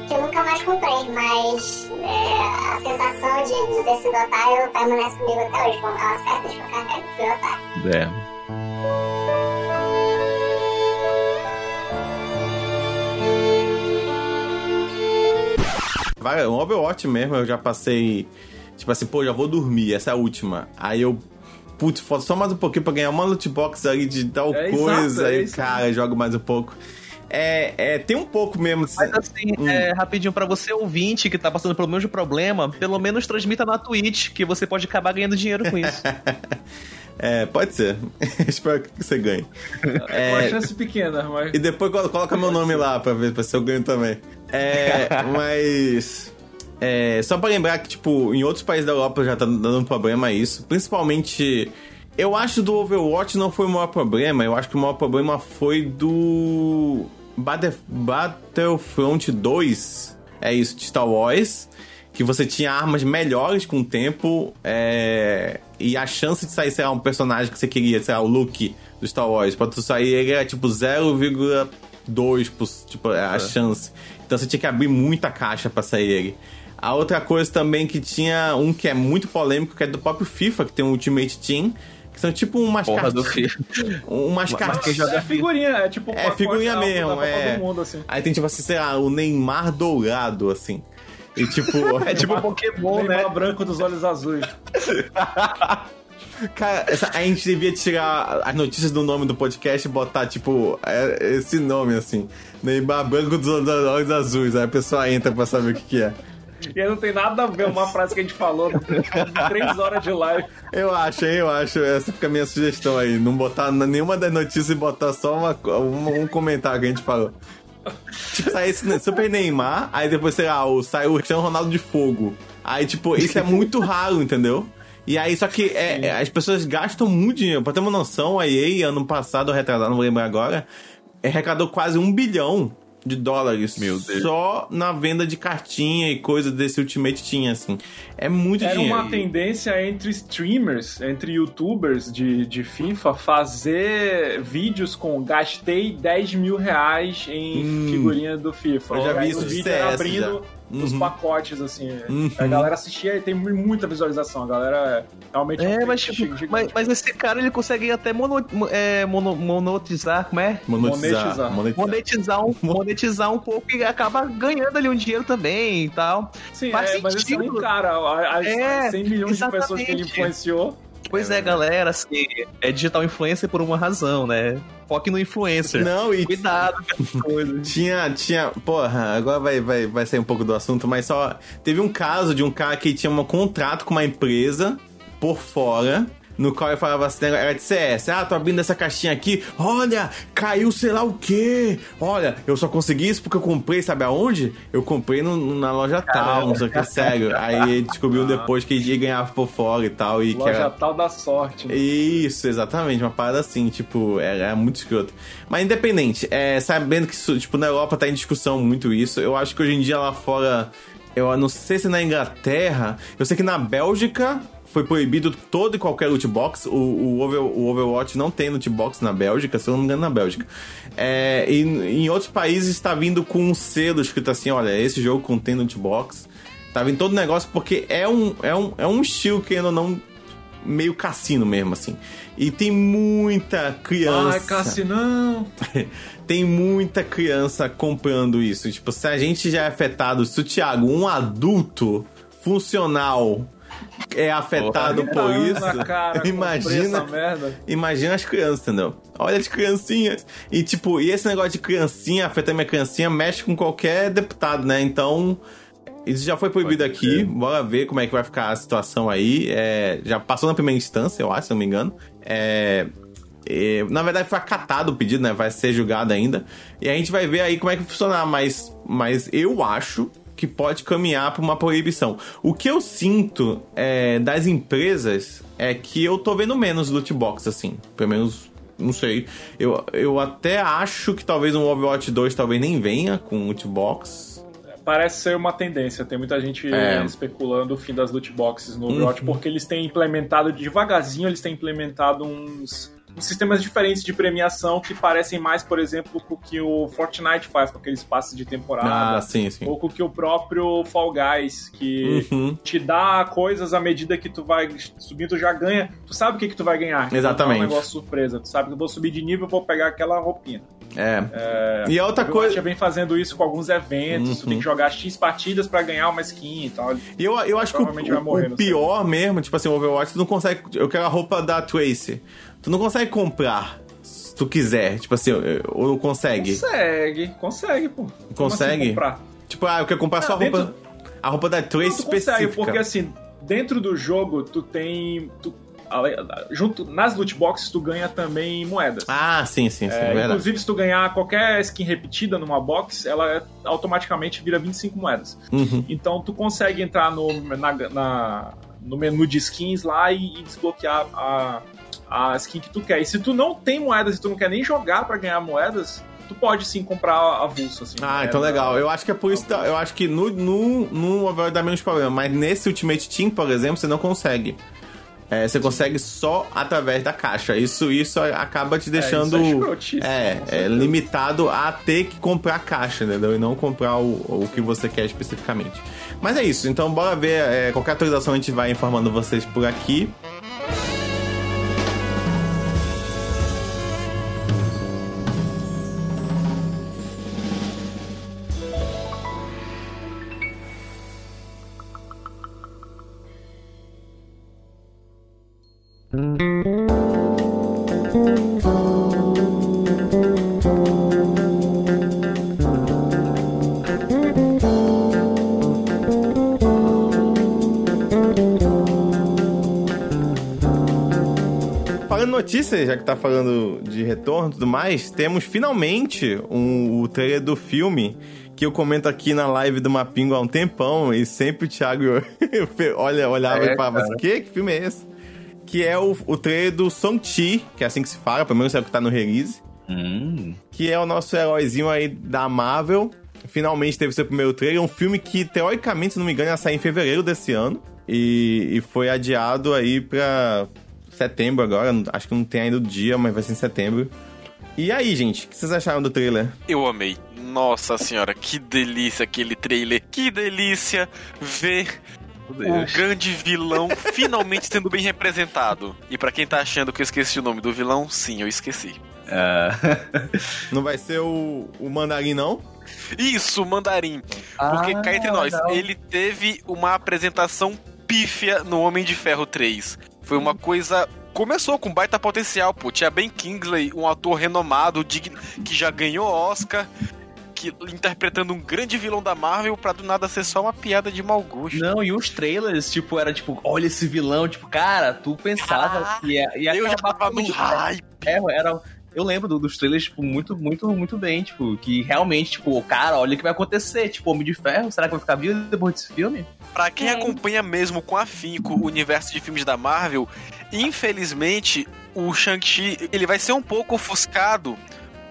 que eu nunca mais comprei. Mas é, a sensação de, de ter sido otário permanece comigo até hoje. Quando ela certa de qualquer tempo, fui otário. É. Vai, um Overwatch mesmo, eu já passei. Tipo assim, pô, já vou dormir, essa é a última. Aí eu putz, falta só mais um pouquinho pra ganhar uma loot box ali de tal é coisa. Exato, aí, é cara, joga mais um pouco. É, é, tem um pouco mesmo. Mas assim, hum. é, rapidinho, para você ouvinte que tá passando pelo mesmo problema, pelo menos transmita na Twitch, que você pode acabar ganhando dinheiro com isso. É, pode ser. Espero que você ganhe. É, uma chance pequena, mas. E depois coloca meu nome lá pra ver se eu ganho também. É, mas. É, só pra lembrar que, tipo, em outros países da Europa já tá dando problema isso. Principalmente. Eu acho do Overwatch não foi o maior problema. Eu acho que o maior problema foi do. Battlefront 2. É isso, de Star Wars. Que você tinha armas melhores com o tempo. É... E a chance de sair, sei lá, um personagem que você queria, sei lá, o Luke do Star Wars. Pra tu sair, ele era tipo 0,2, tipo, a é. chance. Então você tinha que abrir muita caixa para sair ele. A outra coisa também que tinha um que é muito polêmico, que é do próprio FIFA, que tem um Ultimate Team, que são tipo umas cartas. do FIFA. Umas cartas. É figurinha, é tipo. É figurinha mesmo, é. Mundo, assim. Aí tem tipo assim, sei lá, o Neymar dourado, assim. E tipo. é tipo um Pokémon, Neymar né? Neymar branco dos olhos azuis. Cara, essa, a gente devia tirar as notícias do nome do podcast e botar, tipo, é, esse nome, assim. Neymar branco dos olhos azuis. Aí a pessoa entra pra saber o que, que é. E aí não tem nada a ver uma frase que a gente falou três horas de live. Eu acho, hein? Eu acho. Essa fica a minha sugestão aí. Não botar nenhuma das notícias e botar só uma, um, um comentário que a gente falou. Tipo, sai esse Super Neymar, aí depois, sei lá, sai o Cristiano Ronaldo de fogo. Aí, tipo, isso é muito raro, entendeu? E aí, só que é, é, as pessoas gastam muito dinheiro. Pra ter uma noção, a EA, ano passado, retrasado, não vou lembrar agora, arrecadou quase um bilhão de dólares Meu Deus. só na venda de cartinha e coisa desse Ultimate Team, assim. É muito Era dinheiro. uma tendência entre streamers, entre youtubers de, de FIFA, fazer vídeos com gastei 10 mil reais em Hum. figurinha do FIFA. Eu já vi isso de era CS abrindo os Uhum. pacotes, assim. Uhum. A galera assistia e tem muita visualização. A galera realmente É, um mas, tipo, gigante. mas, mas esse cara ele consegue até mono, é, mono- monetizar, como é? Monetizar. monetizar. monetizar. Monetizar um, monetizar um pouco e acaba ganhando ali um dinheiro também e tal. Sim, faz é, mas esse é um cara, as, É, as 100 milhões de pessoas que ele exatamente. influenciou. Pois é, galera, assim, é digital influencer por uma razão, né? Foque no influencer. Não, e Cuidado com. Tinha, tinha. Porra, agora vai, vai, vai sair um pouco do assunto, mas só. Teve um caso de um cara que tinha um contrato com uma empresa por fora. No qual ele falava assim, era de CS. Ah, tô abrindo essa caixinha aqui. Olha, caiu sei lá o quê. Olha, eu só consegui isso porque eu comprei, sabe aonde? Eu comprei no- na loja tal, não sei o que, sério. Aí ele descobriu depois que ele ganhava por fora e tal. E que Loja era... tal da sorte. né? Isso, exatamente, uma parada assim, tipo, era, era muito escroto. Mas independente, é, sabendo que isso, tipo, na Europa tá em discussão muito isso, eu acho que hoje em dia lá fora, eu não sei se na Inglaterra, eu sei que na Bélgica foi proibido todo e qualquer loot box. O, o, Over- o Overwatch não tem loot box na Bélgica, se eu não me engano, na Bélgica. É, e em outros países está vindo com um selo escrito assim: olha, esse jogo contém loot box. Tá vindo todo o negócio porque é um, é um, é um estilo que ainda não meio cassino mesmo, assim. E tem muita criança. Ai, Cassinão. Tem muita criança comprando isso. Tipo, se a gente já é afetado, se o Thiago, um adulto funcional, é afetado por Tá isso, cara, imagina. Imagina as crianças, entendeu? Olha as criancinhas. E tipo, e esse negócio de criancinha, afetar minha criancinha, mexe com qualquer deputado, né? Então, isso já foi proibido Pode aqui. ser. Bora ver como é que vai ficar a situação aí. É, já passou na primeira instância, eu acho, se não me engano. É, é, na verdade, foi acatado o pedido, né? Vai ser julgado ainda. E a gente vai ver aí como é que vai funcionar. Mas, mas eu acho que pode caminhar para uma proibição. O que eu sinto é, das empresas é que eu tô vendo menos loot box, assim. Pelo menos, não sei. Eu, eu até acho que talvez um Overwatch 2 talvez nem venha com loot box. Parece ser uma tendência. Tem muita gente É. especulando o fim das loot boxes no Overwatch, Uhum. porque eles têm implementado devagarzinho, eles têm implementado uns, uns sistemas diferentes de premiação que parecem mais, por exemplo, com o que o Fortnite faz com aqueles passes de temporada. Ah, sim, sim. Ou com o que o próprio Fall Guys, que Uhum. te dá coisas à medida que tu vai subindo, tu já ganha. Tu sabe o que, que tu vai ganhar. Exatamente. Não é um negócio surpresa. Tu sabe que eu vou subir de nível, vou pegar aquela roupinha. É. E a outra coisa. vem fazendo isso com alguns eventos, tu Uhum. tem que jogar X partidas pra ganhar uma skin e tal. E eu, eu acho que o, morrer, o pior mesmo, tipo assim, o Overwatch, tu não consegue. Eu quero a roupa da Tracy. Tu não consegue comprar se tu quiser. Tipo assim, ou consegue. Consegue, consegue, pô. Como Consegue? assim? Tipo, ah, eu quero comprar só a Ah, dentro- roupa. A roupa da Trace Não, tu consegue, específica. porque assim, dentro do jogo, tu tem. tu- junto nas loot boxes, tu ganha também moedas. Ah, sim, sim, sim. É, É, inclusive, se tu ganhar qualquer skin repetida numa box, ela é- automaticamente vira 25 moedas. Uhum. Então tu consegue entrar no, na, na- no menu de skins lá e, e desbloquear a, a skin que tu quer. E se tu não tem moedas e tu não quer nem jogar pra ganhar moedas, tu pode sim comprar avulso, assim. Ah, É, então legal. Eu acho que é por isso. que tá- Eu acho que no, no, no Overwatch dá menos problema. Mas nesse Ultimate Team, por exemplo, você não consegue. É, você consegue só através da caixa. Isso, isso acaba te deixando. é escrotice, é, é, certeza. limitado a ter que comprar a caixa, entendeu? E não comprar o, o que você quer especificamente. Mas é isso. Então bora ver. é, qualquer atualização a gente vai informando vocês por aqui. Falando em notícias, já que tá falando de retorno e tudo mais, temos finalmente um, o trailer do filme que eu comento aqui na live do Mapingo há um tempão e sempre o Thiago olha, olhava É, e falava assim, que? Que filme é esse? Que é o, o trailer do Song-Chi, que é assim que se fala, pelo menos é o que tá no release. Hum. Que é o nosso heróizinho aí da Marvel. Finalmente teve seu primeiro trailer. Um filme que, teoricamente, se não me engano, ia sair em fevereiro desse ano. E, e foi adiado aí pra setembro agora. Acho que não tem ainda o dia, mas vai ser em setembro. E aí, gente, o que vocês acharam do trailer? Eu amei. Nossa senhora, que delícia aquele trailer. Que delícia ver o grande vilão finalmente sendo bem representado. E pra quem tá achando que eu esqueci o nome do vilão, sim, eu esqueci. Ah. Não vai ser o, o Mandarim, não? Isso, Mandarim. Porque Ah, cá entre nós, legal. ele teve uma apresentação pífia no Homem de Ferro 3. Foi uma coisa. Começou com baita potencial, pô. Tinha Ben Kingsley, um ator renomado, digno, que já ganhou Oscar, que, interpretando um grande vilão da Marvel, pra do nada ser só uma piada de mau gosto. Não, e os trailers, tipo, era tipo, olha esse vilão, tipo, cara, tu pensava Caraca, que ia, ia eu já tava com o num Homem de hype. Ferro, era, eu lembro do- dos trailers, tipo, muito, muito, muito bem, tipo, que realmente, tipo, cara, olha o que vai acontecer, tipo, Homem de Ferro, será que vai ficar vivo depois desse filme? Pra quem É. acompanha mesmo com afinco o universo de filmes da Marvel, infelizmente o Shang-Chi ele vai ser um pouco ofuscado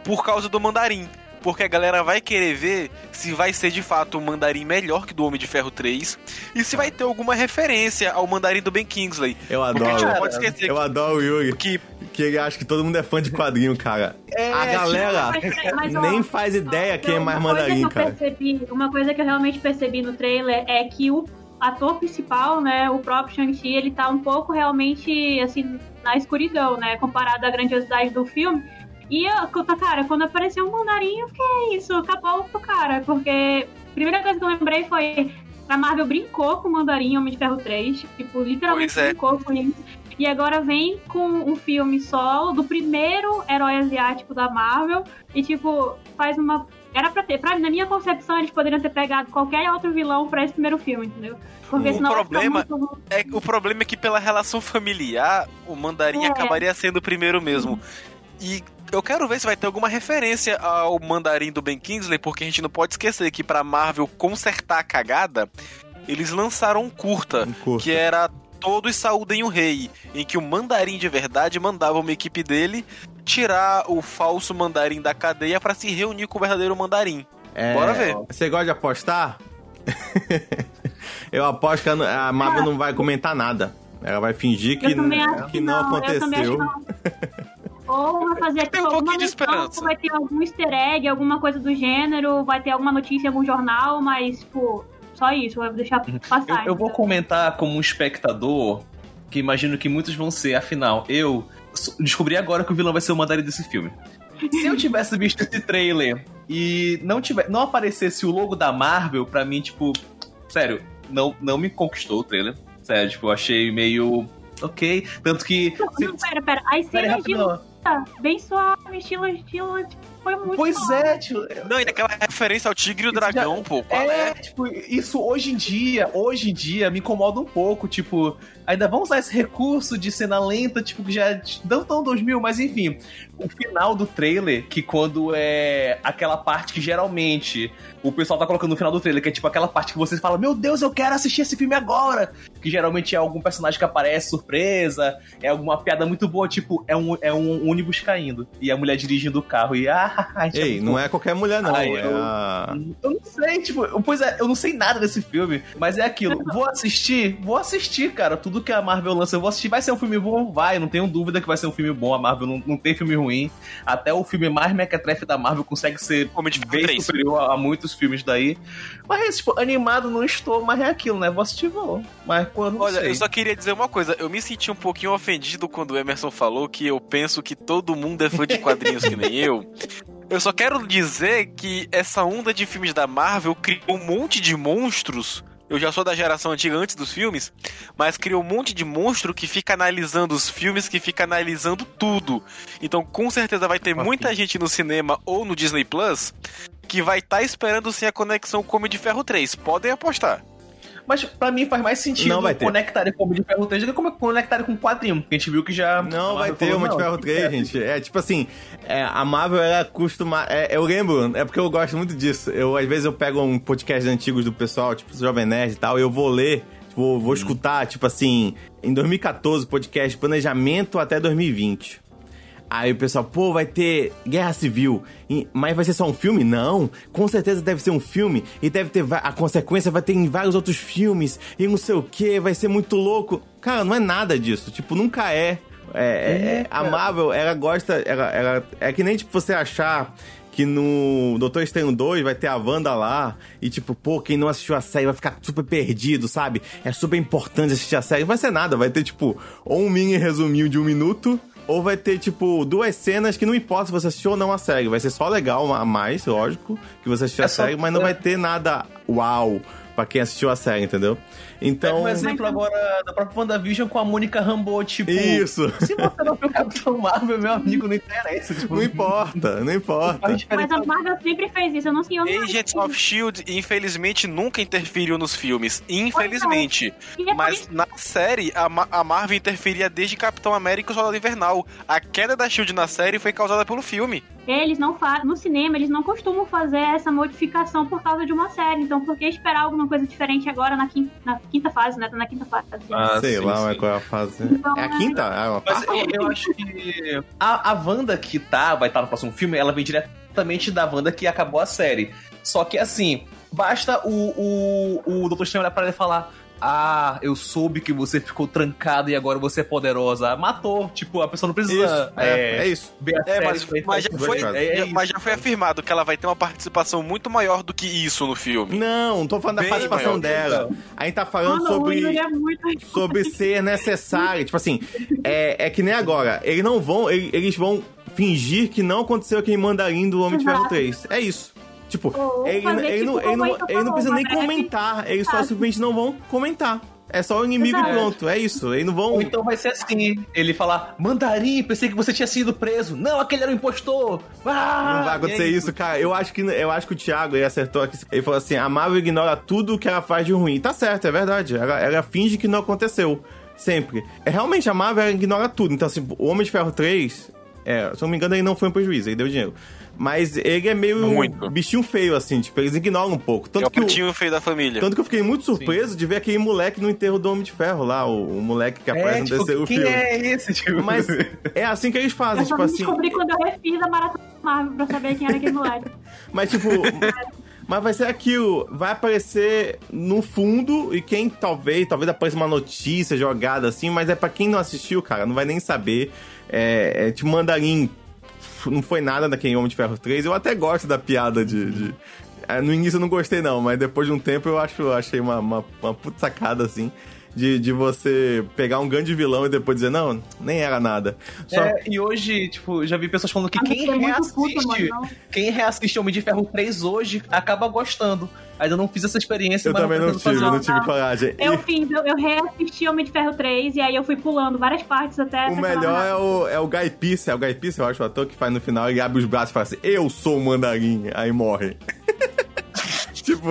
por causa do Mandarim. Porque a galera vai querer ver se vai ser de fato um Mandarim melhor que do Homem de Ferro 3 e se vai ter alguma referência ao Mandarim do Ben Kingsley. Eu adoro. pode esquecer Eu adoro o Yuri, que que ele acha que todo mundo é fã de quadrinho, cara. a galera Mas- mas, ó, nem faz ideia quem é Então, mais uma coisa Mandarim, que eu cara. Percebi, uma coisa que eu realmente percebi no trailer é que o ator principal, né, o próprio Shang-Chi, ele tá um pouco realmente, assim, na escuridão, né, comparado à grandiosidade do filme. E, eu, cara, quando apareceu o Mandarim, eu fiquei, isso, acabou pro cara, porque a primeira coisa que eu lembrei foi a Marvel brincou com o Mandarim em Homem de Ferro 3, tipo, literalmente é. brincou com isso. E agora vem com um filme solo do primeiro herói asiático da Marvel e, tipo, faz uma. Era pra ter. Pra, na minha concepção, eles poderiam ter pegado qualquer outro vilão pra esse primeiro filme, entendeu? Porque O senão problema muito- é, o problema é que pela relação familiar, o Mandarim É. acabaria sendo o primeiro mesmo. E eu quero ver se vai ter alguma referência ao Mandarim do Ben Kingsley, porque a gente não pode esquecer que pra Marvel consertar a cagada, eles lançaram um curta, Um curta. que era Todos Saúdem o Rei, em que o Mandarim de verdade mandava uma equipe dele tirar o falso Mandarim da cadeia pra se reunir com o verdadeiro Mandarim. É, Bora ver. Você gosta de apostar? eu aposto que a a Marvel não vai comentar nada. Ela vai fingir que, que não, não, aconteceu. Ou vai fazer tipo, alguma esperança. vai ter algum easter egg, alguma coisa do gênero, vai ter alguma notícia em algum jornal, mas, tipo, só isso, vai deixar Eu, passar. eu vou entendeu? comentar como um espectador, que imagino que muitos vão ser, afinal, eu descobri agora que o vilão vai ser o mandarim desse filme. Se eu tivesse visto esse trailer e não, tiver, não aparecesse o logo da Marvel, pra mim, tipo, sério, não, não me conquistou o trailer. Sério, tipo, eu achei meio. Ok. Tanto que. Não, se- não, pera, pera. As cenas de bem suave, estilo, estilo, tipo, foi muito Pois suave. é, tio. Não, e daquela referência ao Tigre e o Isso Dragão, pô. Qual É, é? tipo, isso hoje em dia, hoje em dia, me incomoda um pouco, tipo, ainda vão usar esse recurso de cena lenta, tipo, que já é não tão 2000, mas enfim, o final do trailer, que quando é aquela parte que geralmente o pessoal tá colocando no final do trailer, que é tipo aquela parte que você fala, meu Deus, eu quero assistir esse filme agora, que geralmente é algum personagem que aparece surpresa, é alguma piada muito boa, tipo, é um, é um ônibus caindo, e a mulher dirigindo o carro, e ah, é Ei, não é qualquer mulher, não. Ai, é eu- a... eu não sei, tipo, eu- pois é, eu não sei nada desse filme, mas é aquilo. Vou assistir, vou assistir, cara. Tudo que a Marvel lança, eu vou assistir. Vai ser um filme bom? Vai, não tenho dúvida que vai ser um filme bom. A Marvel não, não tem filme ruim. Até o filme mais mequetrefe da Marvel consegue ser Homem de bem 3. superior a, a muitos filmes daí. Mas, tipo, animado não estou, mas é aquilo, né? Vou assistir, vou. Mas quando Olha, sei. eu só queria dizer uma coisa. Eu me senti um pouquinho ofendido quando o Emerson falou que eu penso que todo mundo é fã de quadrinhos que nem eu. Eu só quero dizer que essa onda de filmes da Marvel criou um monte de monstros. Eu já sou da geração antiga antes dos filmes, mas criou um monte de monstro que fica analisando os filmes, que fica analisando tudo. Então, com certeza vai ter muita gente no cinema ou no Disney Plus que vai estar esperando sim a conexão com o Homem de Ferro 3. Podem apostar. Mas pra mim faz mais sentido Não vai ter. conectarem com o Homem de Ferro 3 do que como conectarem com o quadrinho. Porque a gente viu que já. Não vai ter falou, Homem de Ferro 3, é. gente. É tipo assim, é, a Marvel era acostumada. É, eu lembro, é porque eu gosto muito disso. Eu, às vezes, eu pego um podcast antigos do pessoal, tipo Jovem Nerd e tal, e eu vou ler, tipo, vou, vou escutar, tipo assim, em 2014, podcast Planejamento até 2020. Aí o pessoal, pô, vai ter Guerra Civil, mas vai ser só um filme? Não, com certeza deve ser um filme, e deve ter, a consequência vai ter em vários outros filmes, e não sei o que, vai ser muito louco. Cara, não é nada disso, tipo, nunca é. É, é- a Marvel, ela gosta, ela, ela, é que nem, tipo, você achar que no Doutor Estranho 2 vai ter a Wanda lá, e tipo, pô, quem não assistiu a série vai ficar super perdido, sabe? É super importante assistir a série. Não vai ser nada, vai ter, tipo, ou um mini resuminho de um minuto, ou vai ter, tipo, duas cenas que não importa se você assistiu ou não a série. Vai ser só legal a mais, lógico, que você assistiu É a só- série, mas não é. vai ter nada uau pra quem assistiu a série, entendeu? Então. Um exemplo agora da própria WandaVision com a Mônica Rambeau, tipo. Isso. Se você não viu o Capitão Marvel, meu amigo, não interessa. Tipo, Não importa, não importa. Mas a Marvel sempre fez isso, eu não sei onde. Agents of Shield, infelizmente, nunca interferiu nos filmes. Infelizmente. É Mas na série, a, Ma- a Marvel interferia desde Capitão América e o Soldado Invernal. A queda da Shield na série foi causada pelo filme. Eles não fazem. No cinema, eles não costumam fazer essa modificação por causa de uma série. Então, por que esperar alguma coisa diferente agora na quinta, na quinta fase, né? Tá na quinta fase. Ah, Sei sim, lá sim. qual é a fase. Então, É a quinta? É uma Mas eu, eu acho que a, a Wanda que tá, vai estar no próximo filme, ela vem diretamente da Wanda que acabou a série. Só que assim, basta o, o, o Doutor Estranho olhar pra ela e falar. Ah, eu soube que você ficou trancado e agora você é poderosa. Matou. Tipo, a pessoa não precisa. Isso, é, é isso. ver a É, mas, mas já foi, é- é isso. mas já foi afirmado que ela vai ter uma participação muito maior do que isso no filme. Não, não tô falando da Bem participação maior. dela. A gente tá falando Mano, o sobre. É muito. sobre ser necessário. Tipo assim, é, é que nem agora. Eles não vão. Eles, eles vão fingir que não aconteceu aquele mandarim do Homem de Ferro Exato. 3. É isso. Tipo, Ou ele, fazer ele, não, tipo ele, não, ele não precisa nem uma breve- comentar. Eles só simplesmente não vão comentar. É só o inimigo e Exato. pronto. É isso. Eles não vão. Ou então vai ser assim: ele falar, Mandarim, pensei que você tinha sido preso. Não, aquele era um impostor. Ah, Não vai acontecer e é isso, cara. Eu acho que eu acho que o Thiago ele acertou aqui. Ele falou assim: a Marvel ignora tudo que ela faz de ruim. Tá certo, é verdade. Ela, ela finge que não aconteceu. Sempre. É, realmente, a Marvel ignora tudo. Então, assim, o Homem de Ferro 3, é, se eu não me engano, ele não foi um prejuízo, ele deu dinheiro. Mas ele é meio Muito. bichinho feio, assim, tipo, eles ignoram um pouco. É Tanto o que o, patinho feio da família. tanto que eu fiquei muito surpreso de ver aquele moleque no enterro do Homem de Ferro lá, o, o moleque que aparece É, no tipo, terceiro quem filme. é esse? Tipo, Mas é assim que eles fazem, Eu só tipo assim. descobri quando eu refiz a maratona Marvel pra saber quem era aquele moleque. Mas, tipo. mas vai ser aquilo. Vai aparecer no fundo e quem talvez. Talvez apareça uma notícia jogada assim, mas é pra quem não assistiu, cara. Não vai nem saber. É, é tipo mandarim. Não foi nada daquele Homem de Ferro 3. Eu até gosto da piada de. de- é, No início eu não gostei, não, mas depois de um tempo eu acho, achei uma, uma, uma puta sacada assim. De, de você pegar um grande vilão e depois dizer, não, nem era nada. Só, É, e hoje, tipo, já vi pessoas falando que Ah, quem reassiste, puta, mano, não. quem reassiste Homem de Ferro 3 hoje acaba gostando. Ainda não fiz essa experiência, eu mas também não tive, fazer. não tive coragem. Eu E- fiz, eu, eu reassisti Homem de Ferro 3 e aí eu fui pulando várias partes até. O melhor é o, é o Guy Pearce, é o Guy Pearce, eu acho, o ator que faz no final, ele abre os braços e fala assim, eu sou o mandarim, aí morre. tipo,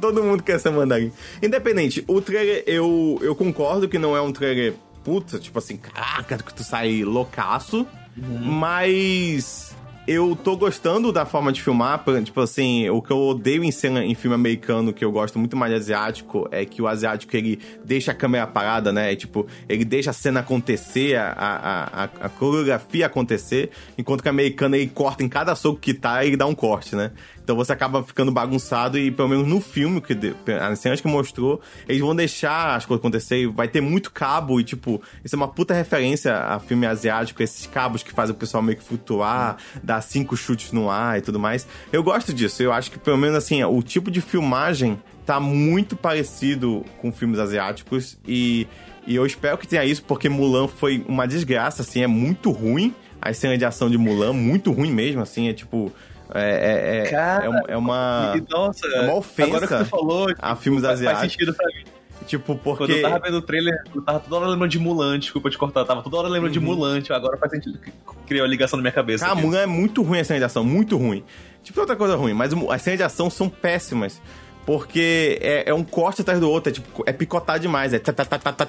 todo mundo quer ser mandarim. Independente, o trailer, eu, eu concordo que não é um trailer puta, tipo assim, caraca, que tu sai loucaço, mas eu tô gostando da forma de filmar, tipo assim, o que eu odeio em cena em filme americano, que eu gosto muito mais de asiático, é que o asiático ele deixa a câmera parada, né? É, tipo, ele deixa a cena acontecer, a, a, a, a coreografia acontecer, enquanto que o americano ele corta em cada soco que tá e dá um corte, né? Então você acaba ficando bagunçado e pelo menos no filme, que as cenas que mostrou, eles vão deixar as coisas acontecer, vai ter muito cabo e tipo, isso é uma puta referência a filme asiático, esses cabos que fazem o pessoal meio que flutuar, dar cinco chutes no ar e tudo mais. Eu gosto disso, eu acho que pelo menos assim, o tipo de filmagem tá muito parecido com filmes asiáticos e, e eu espero que tenha isso, porque Mulan foi uma desgraça, assim, é muito ruim. As cenas de ação de Mulan, muito ruim mesmo, assim, é tipo. É, é, é, Cara, é, uma- é uma. Nossa, é uma ofensa agora que tu falou, a filmes faz, faz asiáticos. sentido pra mim. Tipo, Quando porque. eu tava vendo o trailer, eu tava toda hora lembrando de Mulan, desculpa te cortar, eu tava toda hora lembrando de Mulan, tipo, agora faz sentido criou a ligação na minha cabeça. Aqui. Mulan é muito ruim a cena de ação, muito ruim. Tipo, outra coisa ruim, mas as cenas de ação são péssimas. Porque é, é um corte atrás do outro, é tipo, é picotar demais, é tá,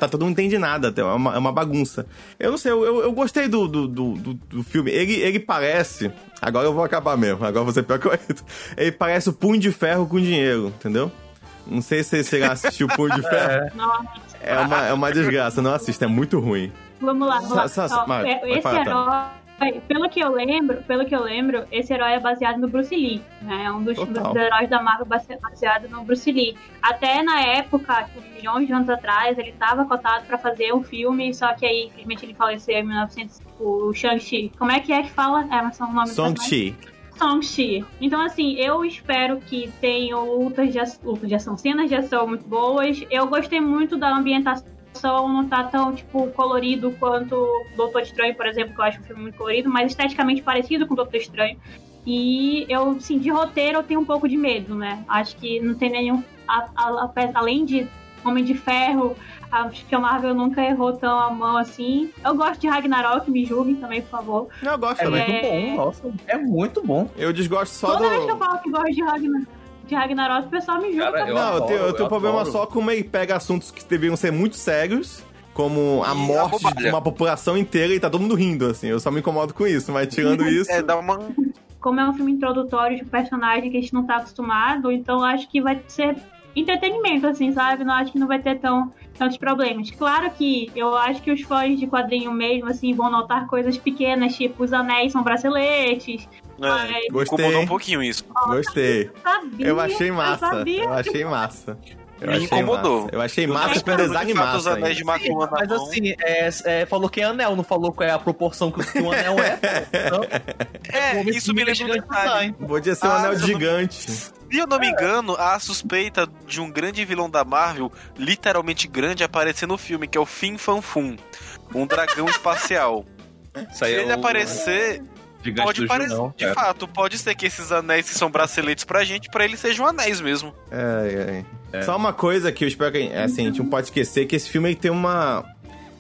todo mundo entende nada, é uma, é uma bagunça. Eu não sei, eu, eu, eu gostei do, do, do, do, filme. Ele, ele parece. Agora eu vou acabar mesmo, agora você pior que eu Ele parece o punho de ferro com dinheiro, entendeu? Não sei se você já assistiu o Punho de Ferro. É uma, é uma desgraça, não assista, é muito ruim. Vamos lá, vamos lá. Sa, sa, Ó, esse herói, pelo que eu lembro, pelo que eu lembro, esse herói é baseado no Bruce Lee, né? É um dos, dos, heróis da Marvel baseado no Bruce Lee. Até na época, tipo, milhões de anos atrás, ele estava cotado para fazer um filme, só que aí, infelizmente, ele faleceu em 1900, tipo, o Shang-Chi. Como é que é que fala? É, são o nome Shang-Chi. Song-Chi. Então, assim, eu espero que tenham lutas de, lutas de ação, cenas de ação muito boas. Eu gostei muito da ambientação não tá tão, tipo, colorido quanto Doutor Estranho, por exemplo, que eu acho um filme muito colorido, mas esteticamente parecido com Doutor Estranho. E eu, assim, de roteiro eu tenho um pouco de medo, né? Acho que não tem nenhum. A, a, a, além de Homem de Ferro, acho que a Marvel nunca errou tão a mão assim. Eu gosto de Ragnarok, me julguem também, por favor. Eu gosto é também. É muito bom, nossa. É muito bom. Eu desgosto só Toda do... vez que eu falo que gosto de Ragnarok de Ragnarok, o pessoal me julga. Cara, eu não, eu tenho, eu tenho um problema só com ele pega assuntos que deveriam ser muito sérios, como a e morte a de uma população inteira e tá todo mundo rindo, assim. Eu só me incomodo com isso, mas tirando isso. É, dá uma. Como é um filme introdutório de personagem que a gente não tá acostumado, então acho que vai ser entretenimento, assim, sabe? Não acho que não vai ter tão, tantos problemas. Claro que eu acho que os fãs de quadrinho mesmo, assim, vão notar coisas pequenas, tipo os anéis são braceletes. É, mas... Gostei. Incomodou um pouquinho isso. Gostei. Eu, sabia, eu achei massa. Eu, eu achei massa. Eu Me incomodou. Massa. Eu achei massa com design massa. Anéis de Sim, mas assim, é, é, falou que é anel, não falou qual é a proporção que o anel é. Então, é, isso me lembra um detalhe. Podia ser um ah, anel gigante. Se eu não me engano, a suspeita de um grande vilão da Marvel, literalmente grande, aparecer no filme, que é o Fin Fan Fum, um dragão espacial. Se ele é o... aparecer, Gigante pode parecer, Junão, de fato, pode ser que esses anéis que são braceletes pra gente, pra eles sejam anéis mesmo. É, é. é. Só uma coisa que eu espero que assim, a gente não pode esquecer que esse filme tem uma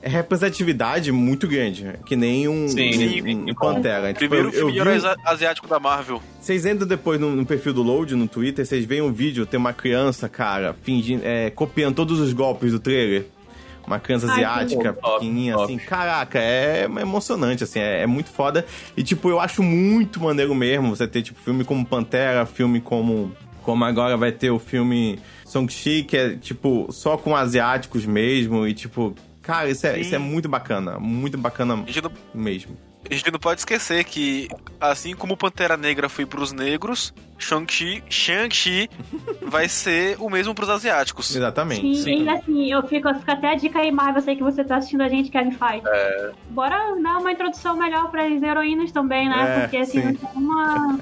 representatividade muito grande, que nem um, Sim, um, um Pantera. Tipo, Primeiro eu, filme eu vi... asiático da Marvel. Vocês entram depois no, no, perfil do Load, no Twitter, vocês veem um vídeo, tem uma criança, cara, fingindo, é, copiando todos os golpes do trailer uma criança asiática, Ai, pequenininha, top, assim. Top. Caraca, é emocionante, assim, é, é, muito foda. E, tipo, eu acho muito maneiro mesmo você ter, tipo, filme como Pantera, filme como. Como agora vai ter o filme Song-Chi, que é, tipo, só com asiáticos mesmo. E, tipo, cara, isso é, isso é muito bacana. Muito bacana mesmo a gente não pode esquecer que, assim como Pantera Negra foi pros negros, Shang-Chi Shang vai ser o mesmo pros asiáticos. Exatamente. Sim, Sim. e assim, eu fico, fica até a dica aí, Marvel, sei que você tá assistindo a gente, Kevin Feige. É... Bora dar uma introdução melhor para as heroínas também, né? É, Porque assim, sim. uma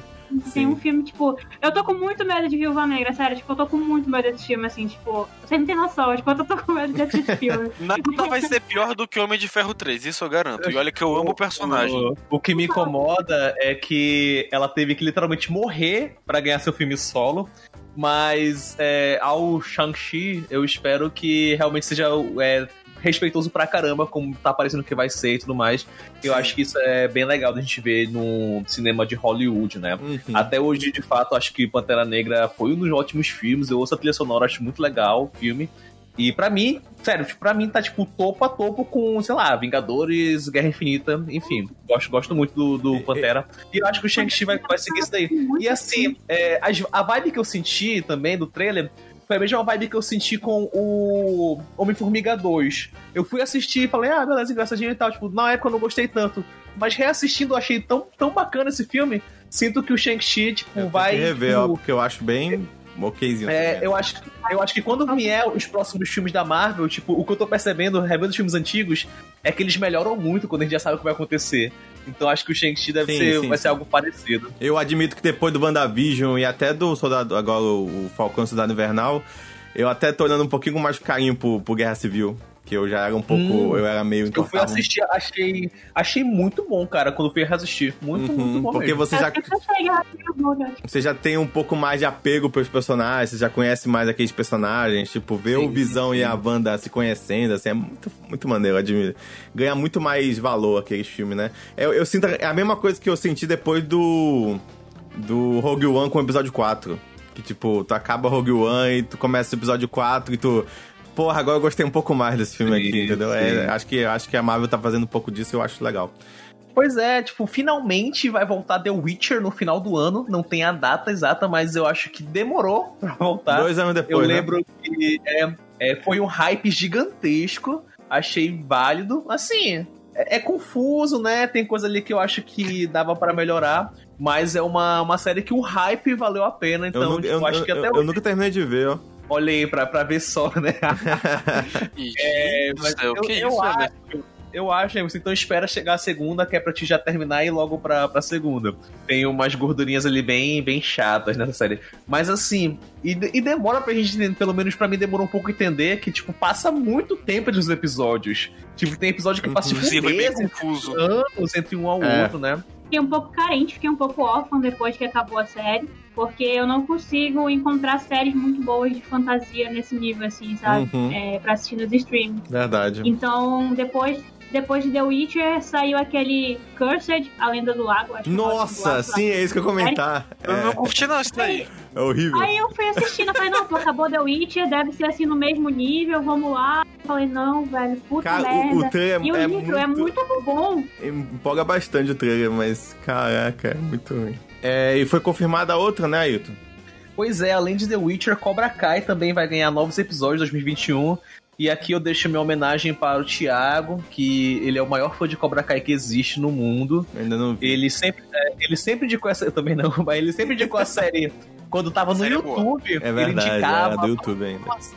tem um filme, tipo. Eu tô com muito medo de Viúva Negra, sério. Tipo, eu tô com muito medo desse filme, assim, tipo. Você não tem noção, tipo, eu tô com medo desse filme. Nada vai ser pior do que Homem de Ferro 3, isso eu garanto. E olha que eu amo o personagem. O, o que me incomoda é que ela teve que literalmente morrer para ganhar seu filme solo. Mas é, ao Shang-Chi, eu espero que realmente seja é, respeitoso pra caramba, como tá parecendo que vai ser e tudo mais. Eu acho que isso é bem legal da gente ver no cinema de Hollywood, né? Uhum. Até hoje, de fato, acho que Pantera Negra foi um dos ótimos filmes. Eu ouço a trilha sonora, acho muito legal o filme. E para mim, sério, tipo, pra mim tá tipo topo a topo com, sei lá, Vingadores, Guerra Infinita, enfim. Gosto, gosto muito do, do Pantera. E eu acho que o Shang-Chi vai, vai seguir isso daí. E assim, é, a, a vibe que eu senti também do trailer foi a mesma vibe que eu senti com o Homem-Formiga 2. Eu fui assistir e falei, ah, beleza, engraçadinho e tal. Tipo, na época eu não gostei tanto. Mas reassistindo, eu achei tão, tão bacana esse filme. Sinto que o Shang-Chi, tipo, eu vai. rever, tipo, ó, porque eu acho bem okzinho. É, eu acho, eu acho que quando vier os próximos filmes da Marvel, tipo, o que eu tô percebendo, revendo os filmes antigos, é que eles melhoram muito quando a gente já sabe o que vai acontecer. Então acho que o Shang-Chi deve sim, ser, sim, vai sim. ser algo parecido. Eu admito que depois do WandaVision e até do Soldado, agora o Falcão Soldado Invernal, eu até tô olhando um pouquinho com mais carinho pro, pro Guerra Civil que eu já era um pouco, hum, eu era meio Eu fui assistir, achei, achei muito bom, cara, quando fui assistir. Muito, uhum, muito bom Porque mesmo. você já Você já tem um pouco mais de apego pelos personagens, você já conhece mais aqueles personagens, tipo, ver sim, o Visão sim, sim. e a Wanda se conhecendo, assim, é muito, muito maneiro, admiro. Ganha muito mais valor aqueles filmes, né? Eu, eu sinto é a mesma coisa que eu senti depois do do Rogue One com o episódio 4 Que tipo, tu acaba Rogue One e tu começa o episódio 4 e tu. Porra, agora eu gostei um pouco mais desse filme Sim, aqui, entendeu? É, acho, que, acho que a Marvel tá fazendo um pouco disso e eu acho legal. Pois é, tipo, finalmente vai voltar The Witcher no final do ano. Não tem a data exata, mas eu acho que demorou pra voltar. Dois anos eu depois, né? lembro que é, é, foi um hype gigantesco. Achei válido. Assim, é, é confuso, né? Tem coisa ali que eu acho que dava pra melhorar. Mas é uma, uma série que o hype valeu a pena. Então, eu, nunca- tipo, eu, acho que eu- até eu hoje. nunca terminei de ver, ó. Olhei pra, pra ver só, né? É, mas céu, eu, que eu isso, acho, Emerson? eu acho, então espera chegar a segunda, que é pra ti já terminar e ir logo pra, pra segunda. Tem umas gordurinhas ali bem, bem chatas nessa série. Mas assim, e, e demora pra gente, entender, pelo menos pra mim, demorou um pouco entender que, tipo, passa muito tempo entre os episódios. Tipo, tem episódio que passa, tipo, Sim, meses, confuso. anos entre um ao É. outro, né? Fiquei um pouco carente, fiquei um pouco órfã depois que acabou a série. Porque eu não consigo encontrar séries muito boas de fantasia nesse nível, assim, sabe? Uhum. É, pra assistir nos streams. Verdade. Então, depois, depois de The Witcher, saiu aquele Cursed, A Lenda do Lago. Acho é Nossa, Lago, sim, é isso que eu ia comentar. Eu não curti não isso daí. É, é horrível. Aí eu fui assistindo, eu falei, não, pô, acabou The Witcher, deve ser assim no mesmo nível, vamos lá. Eu falei, não, velho, puta Cara, merda. o, o trailer e o é, livro é muito, muito bom. Empolga bastante o trailer, mas caraca, é muito ruim. É, e foi confirmada a outra, né, Ailton? Pois é, além de The Witcher, Cobra Kai também vai ganhar novos episódios em 2021. E aqui eu deixo minha homenagem para o Thiago, que ele é o maior fã de Cobra Kai que existe no mundo. Ainda não vi. Ele sempre, é, ele sempre indicou essa. Eu também não, mas ele sempre indicou a série quando tava no Série é boa. YouTube. É ele verdade, indicava. é do YouTube ainda. Nossa,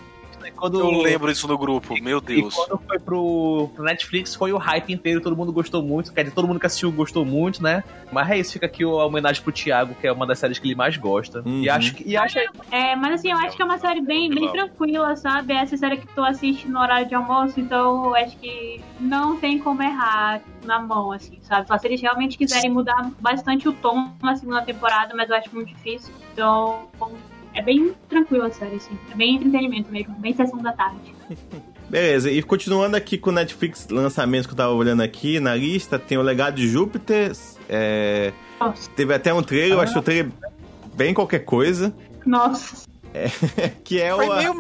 Quando, Eu lembro disso no grupo, meu E Deus. quando foi pro, pro Netflix, foi o hype inteiro, todo mundo gostou muito. Quer dizer, todo mundo que assistiu gostou muito, né? Mas é isso, fica aqui a homenagem pro Thiago, que é uma das séries que ele mais gosta. Uhum. E acho que. E acha, É, mas assim, eu acho que é uma série bem, bem tranquila, sabe? Essa série que tu assiste no horário de almoço, então eu acho que não tem como errar na mão, assim, sabe? Só se eles realmente quiserem mudar bastante o tom na segunda temporada, mas eu acho muito difícil. Então, é bem tranquila a série, assim. É bem entretenimento mesmo, bem sessão da tarde. Beleza, e continuando aqui com o Netflix lançamentos que eu tava olhando aqui na lista, tem o Legado de Júpiter, é, Nossa, teve até um trailer, eu achei o trailer bem qualquer coisa, nossa. que é, Foi o, meio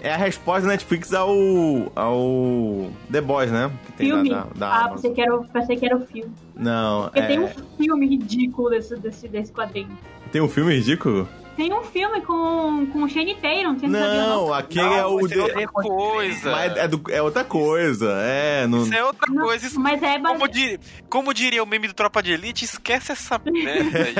é a resposta da Netflix ao, ao The Boys, né? Que tem Filme. da, da, da ah, Amazon. pensei que, era, o- pensei que era o filme. Não, Porque é, tem um filme ridículo desse, desse, desse quadrinho. tem um filme ridículo? Tem um filme com, com o Shane Tatum, você não, sabia, Não, aquele é o... É de- outra coisa. mas é, do- é outra coisa, é... Não, Isso é outra Não, coisa. Isso- Mas é Como, base... di- como diria o meme do Tropa de Elite, esquece essa merda aí.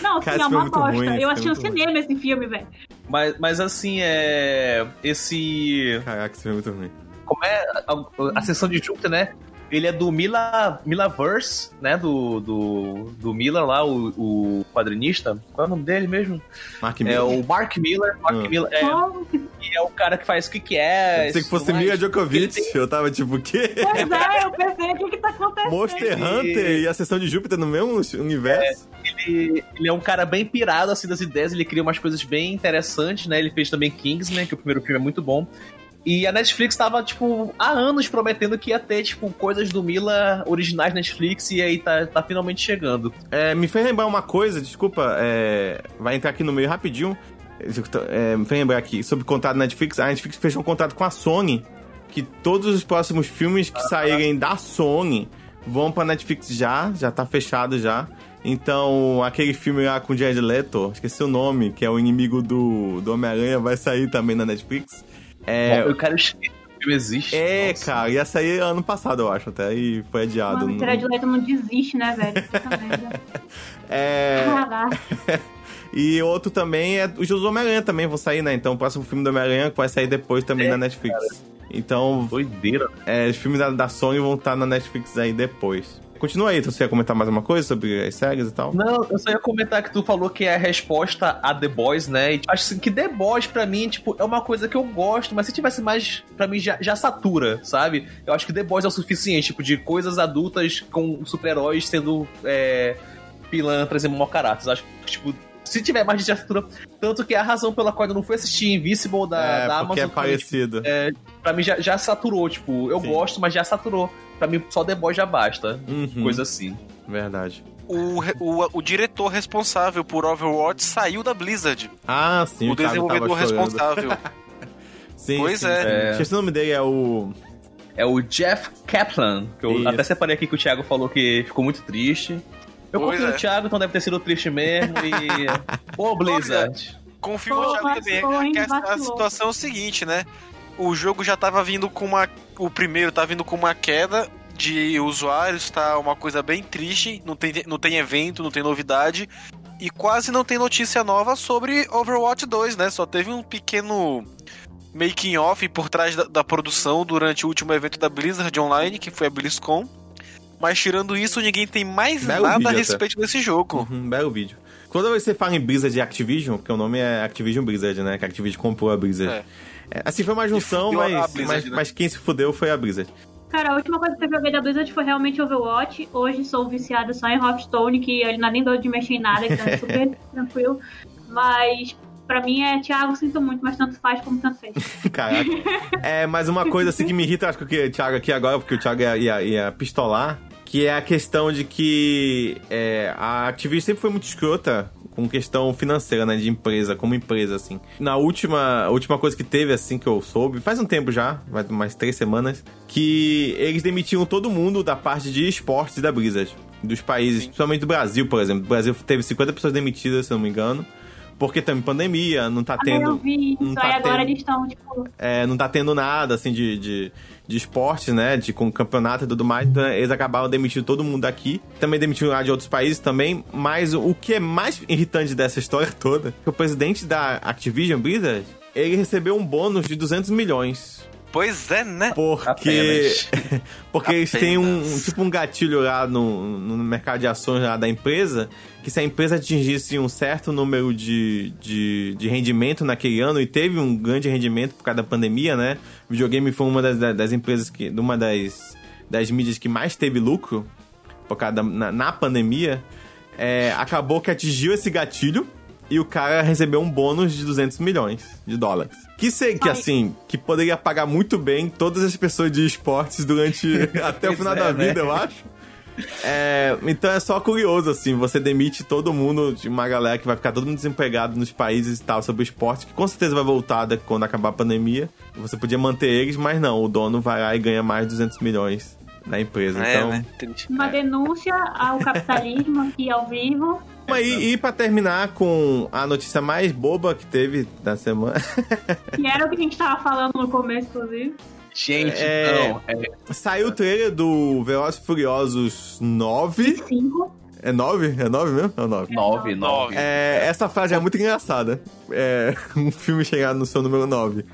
Não, Cara, esse sim, é é uma muito bosta. ruim, eu achei é no muito cinema esse filme, velho. mas, mas assim, é. Esse. Caraca, esse filme é muito ruim. Como é a, a sessão de Júpiter, né? Ele é do Mila, Milaverse, né? Do, do, do Miller lá, o, o quadrinista. Qual é o nome dele mesmo? Mark É Miller. o Mark Miller. Mark Ah. Miller é, e é o cara que faz o que que é. Pensei que fosse. Mia Djokovic, tem- eu tava tipo, o quê? Pois é, eu pensei, o que que tá acontecendo? Monster E- Hunter e a sessão de Júpiter no mesmo universo? ele, ele é um cara bem pirado assim das ideias, ele cria umas coisas bem interessantes, né? Ele fez também Kingsman, que o primeiro filme é muito bom. E a Netflix tava, tipo, há anos prometendo que ia ter, tipo, coisas do Mila originais Netflix e aí tá, tá finalmente chegando. É, me fez lembrar uma coisa, desculpa, é, vai entrar aqui no meio rapidinho. É, me fez lembrar aqui sobre o contrato da Netflix. A Netflix fechou um contrato com a Sony, que todos os próximos filmes que saírem da Sony vão pra Netflix já, já tá fechado já. Então, aquele filme lá com o Jared Leto, esqueci o nome, que é o inimigo do, do Homem-Aranha, vai sair também na Netflix. É, eu quero esquecer que o filme existe. é Nossa. cara, ia sair ano passado, eu acho, até, e foi adiado. Mano, Não- o Jared Leto não desiste, né, velho? É... Caraca. E outro também é os do Homem-Aranha também vão sair, né? Então o próximo filme do Homem-Aranha vai sair depois também É, na Netflix. Então, Doideira. é, os filmes da, da Sony vão estar na Netflix aí depois. Continua aí, você ia comentar mais uma coisa sobre as séries e tal? Não, eu só ia comentar que tu falou que é a resposta a The Boys, né? E acho assim, que The Boys, pra mim, tipo, é uma coisa que eu gosto, mas se tivesse mais, pra mim, já, já satura, sabe? Eu acho que The Boys é o suficiente, tipo, de coisas adultas com super-heróis sendo é, pilantras e mau caráter. Acho que, tipo, se tiver mais de satura, tanto que é a razão pela qual eu não fui assistir Invisible da, é, da porque Amazon. é parecido. É, pra mim já, já saturou, tipo, eu Sim. gosto, mas já saturou. Pra mim, só The Boys já basta. Uhum. Coisa assim. Verdade. O, o, o diretor responsável por Overwatch saiu da Blizzard. Ah, sim, o Thiago desenvolvedor responsável. Sim, Pois sim, é. sim. É. O nome dele, é o... É o Jeff Kaplan, que eu Isso. até separei aqui que o Thiago falou que ficou muito triste. Eu Pois confio é. no Thiago, então deve ter sido triste mesmo. E. Ô, Blizzard. Confio no Thiago também. vacilou, hein? que a, situação é o seguinte, né? O jogo já tava vindo com uma. O primeiro tá vindo com uma queda de usuários, tá uma coisa bem triste. Não tem, não tem evento, não tem novidade. E quase não tem notícia nova sobre Overwatch 2, né? Só teve um pequeno making off por trás da, da produção durante o último evento da Blizzard Online, que foi a BlizzCon. Mas tirando isso, ninguém tem mais Belo nada a até. respeito desse jogo. Uhum, belo vídeo. Quando você fala em Blizzard e Activision, porque o nome é Activision Blizzard, né? Que a Activision comprou a Blizzard. É. É, assim, foi uma junção, mas, Blizzard, mas, né? mas quem se fudeu foi a Blizzard. Cara, a última coisa que eu joguei da Blizzard foi realmente Overwatch. Hoje sou viciada só em Hearthstone, que ele não é nem dor de mexer em nada, então é super tranquilo. Mas pra mim é Thiago, sinto muito, mas tanto faz como tanto fez. Caraca. é, mas uma coisa assim que me irrita, acho que o Thiago aqui agora, porque o Thiago ia, ia, ia pistolar, que é a questão de que é, a Activision sempre foi muito escrota com questão financeira, né, de empresa, como empresa, assim. Na última, última coisa que teve, assim, que eu soube, faz um tempo já, vai mais três semanas, que eles demitiam todo mundo da parte de esportes da Blizzard, dos países, principalmente do Brasil, por exemplo. O Brasil teve 50 pessoas demitidas, se eu não me engano, porque também pandemia, não tá Ah, eu tendo... vi isso, não tá aí agora tendo- eles estão, tipo, é, não tá tendo nada, assim, de, de, de esporte, né? De, com campeonato e tudo mais. Então, eles acabaram demitindo todo mundo daqui. Também demitiram lá de outros países também. Mas o que é mais irritante dessa história toda é que o presidente da Activision Blizzard, ele recebeu um bônus de 200 milhões. Pois é, né? Porque, Apenas. porque eles têm um, Apenas. um- tipo um gatilho lá no, no mercado de ações lá da empresa, que se a empresa atingisse um certo número de, de, de rendimento naquele ano, e teve um grande rendimento por causa da pandemia, né? O videogame foi uma das, das empresas que. uma das, das mídias que mais teve lucro por causa da, na, na pandemia. é, acabou que atingiu esse gatilho e o cara recebeu um bônus de 200 milhões de dólares. Que sei que Ai. assim, que poderia pagar muito bem todas as pessoas de esportes durante até o final é, da né? vida, eu acho. É, então é só curioso, assim, você demite todo mundo, de uma galera que vai ficar todo mundo desempregado nos países e tal, sobre o esporte, que com certeza vai voltar da- quando acabar a pandemia. Você podia manter eles, mas não, o dono vai lá e ganha mais de 200 milhões na empresa. É, então, né? Uma denúncia ao capitalismo aqui ao vivo. E, e pra terminar com a notícia mais boba que teve da semana. Que era o que a gente tava falando no começo, inclusive. Gente, É. não. É, Saiu o trailer do Velozes e Furiosos 9. Cinco. É 9? É 9 mesmo? É 9. nove, nove. É, essa frase é muito engraçada. É um filme chegar no seu número 9.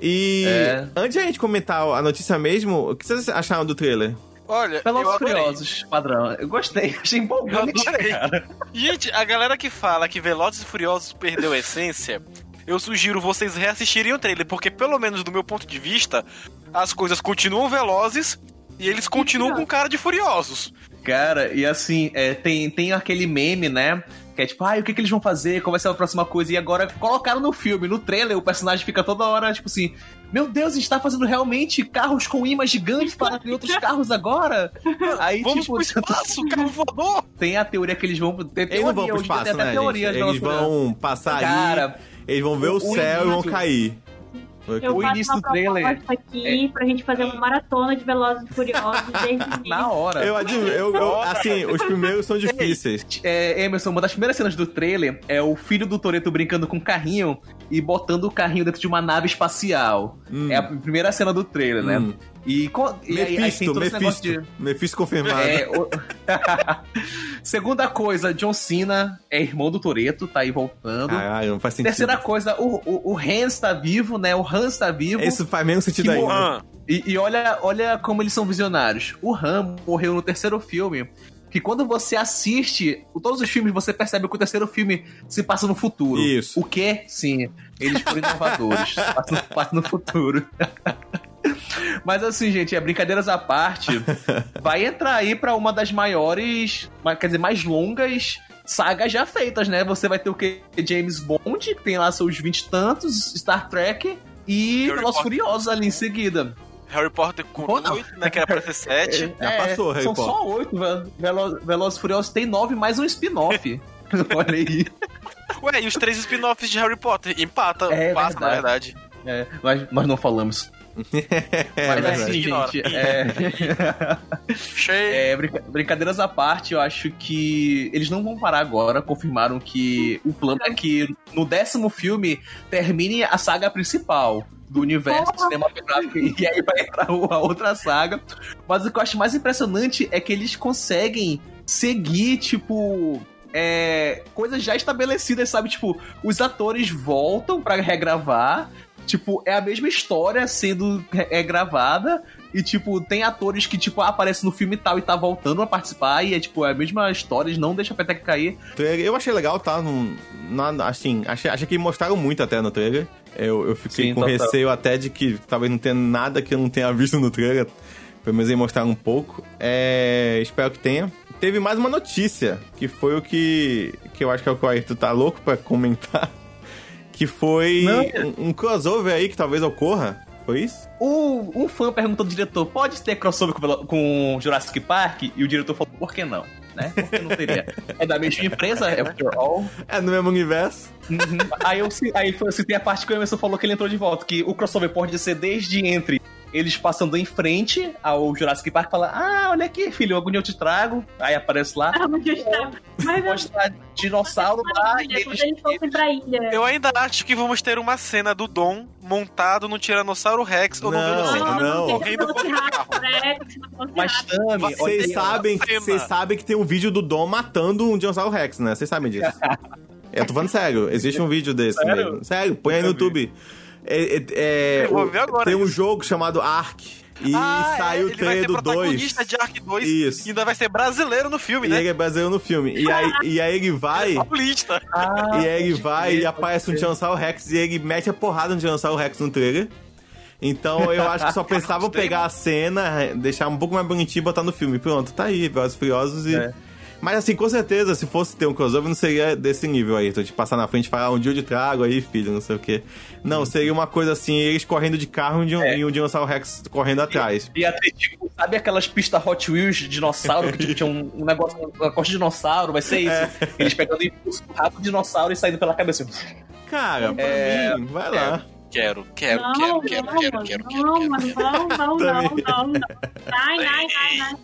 E É. antes de a gente comentar a notícia mesmo, o que vocês acharam do trailer? Olha, adorei. Furiosos, padrão. Eu gostei, achei empolgante, cara. Gente, a galera que fala que Velozes e Furiosos perdeu a essência, eu sugiro vocês reassistirem o trailer, porque pelo menos do meu ponto de vista, as coisas continuam velozes e eles continuam com cara de furiosos. Cara, e assim, é, tem, tem aquele meme, né? Que é tipo, ai, o que, que eles vão fazer? Qual vai ser a próxima coisa? E agora colocaram no filme, no trailer, o personagem fica toda hora, tipo assim, meu Deus, a gente tá fazendo realmente carros com imãs gigantes para ter outros carros agora? Aí, Vamos tipo, pro espaço, carro voador! tem a teoria que eles vão ter Eles não vão pro espaço, tem né, teoria Eles vão passar Cara, aí, eles vão ver o, o céu e vão cair. Eu O faço início uma do trailer aqui pra gente fazer uma maratona de Velozes e Furiosos desde o na hora. Eu admiro, eu, eu- assim, os primeiros são difíceis. É, Emerson, uma das primeiras cenas do trailer é o filho do Toreto brincando com um carrinho e botando o carrinho dentro de uma nave espacial. Hum. É a primeira cena do trailer, né? E, co- e aí, aí Mephisto, todo esse negócio Mephisto. de. Mephisto confirmado. É, o- Segunda coisa, John Cena é irmão do Toreto, tá aí voltando. Caralho, não faz sentido. Terceira coisa, o, o, o Hans tá vivo, né? O Hans tá vivo. Isso faz menos sentido ainda. bom. Ah, E, e olha, olha como eles são visionários. O Ram morreu no terceiro filme. Que quando você assiste todos os filmes, você percebe que o terceiro filme se passa no futuro. Isso. O que? Sim. Eles foram inovadores. passa, no, passa no futuro. Mas assim, gente, é brincadeiras à parte. Vai entrar aí pra uma das maiores, ma- quer dizer, mais longas sagas já feitas, né? Você vai ter o que? James Bond, que tem lá seus vinte e tantos, Star Trek e Harry Velozes. Furiosos ali em seguida. Harry Potter com Pô, não. 8, né? Que era pra ser 7. Já passou, Harry São Potter. só oito, velho. Velo- Velozes e Furiosos tem nove mais um spin-off. Olha aí. Ué, e os três spin-offs de Harry Potter? Empata, É passa, na verdade. É, mas nós não falamos. É, mas verdade. assim, Ignora. gente, é... Cheio. É, brinca- brincadeiras à parte, eu acho que eles não vão parar agora. Confirmaram que o plano é que no décimo filme termine a saga principal do universo Porra. cinematográfico e aí vai entrar a outra saga. Mas o que eu acho mais impressionante é que eles conseguem seguir, tipo. É, coisas já estabelecidas, sabe? Tipo, os atores voltam pra regravar. Tipo, é a mesma história sendo é, gravada. E, tipo, tem atores que, tipo, aparecem no filme e tal e tá voltando a participar. E é, tipo, é a mesma história, eles não deixam a peteca cair. Eu achei legal, tá? Não, nada, assim, achei, achei que mostraram muito até no trailer. Eu, eu fiquei Sim, com total. receio até de que talvez não tenha nada que eu não tenha visto no trailer. Pelo menos aí mostraram um pouco. É, espero que tenha. Teve mais uma notícia, que foi o que, que eu acho que é o que o Ayrton tá louco pra comentar. Que foi um, um crossover aí que talvez ocorra. Foi isso? O, um fã perguntou ao diretor: pode ter crossover com, com Jurassic Park? E o diretor falou: por que não? Né? Por que não teria? É da mesma empresa, after all. É no mesmo universo. Uhum. Aí eu aí eu citei a parte que o Emerson falou que ele entrou de volta, que o crossover pode ser desde entre eles passando em frente ao Jurassic Park e falar, ah, olha aqui, filho, algum dia eu te trago. Aí aparece lá, Ah. Mas eu mostra dinossauro lá e eles... eles. Eu ainda acho que vamos ter uma cena do Dom montado no Tiranossauro Rex ou no Não, Velociraptor. não. carro. Mas Tami, Vocês sabem, vocês sabem que tem um vídeo do Dom matando um Dinossauro Rex, né? Vocês sabem disso. Eu tô falando sério, existe um vídeo desse Sério? mesmo. Sério, põe aí no Nunca vi. É, é, é, o- agora tem um isso. jogo chamado Ark. E Ah, saiu é, o ele vai ser trailer do 2. protagonista de Ark 2 Isso. e ainda vai ser brasileiro no filme, E né? ele é brasileiro no filme. E aí, e aí ele vai. Paulista. Ah, E aí ele vai e aparece um. Dinossauro Rex e ele mete a porrada no Dinossauro Rex no trailer. Então eu acho que só Gostei, pegar a cena, deixar um pouco mais bonitinho e botar no filme. Pronto, tá aí, Velozes e Furiosos e... É. Mas assim, com certeza, se fosse ter um crossover, não seria desse nível aí. Então, de passar na frente e falar, um dia eu te trago aí, filho, não sei o quê. Não, seria uma coisa assim, eles correndo de carro e um, É. e um Dinossauro Rex correndo atrás. Ia ter, tipo, sabe aquelas pistas Hot Wheels de dinossauro, que tipo, tinha um, um negócio, uma costa de dinossauro, vai ser isso. É. Eles pegando impulso rápido do dinossauro e saindo pela cabeça. Cara, pra É. mim, vai lá. Quero, quero, Não, quero, não, quero, mano, quero, quero, quero, não, quero, mano, quero. não, não, não, não, não. Ai, ai, ai, ai.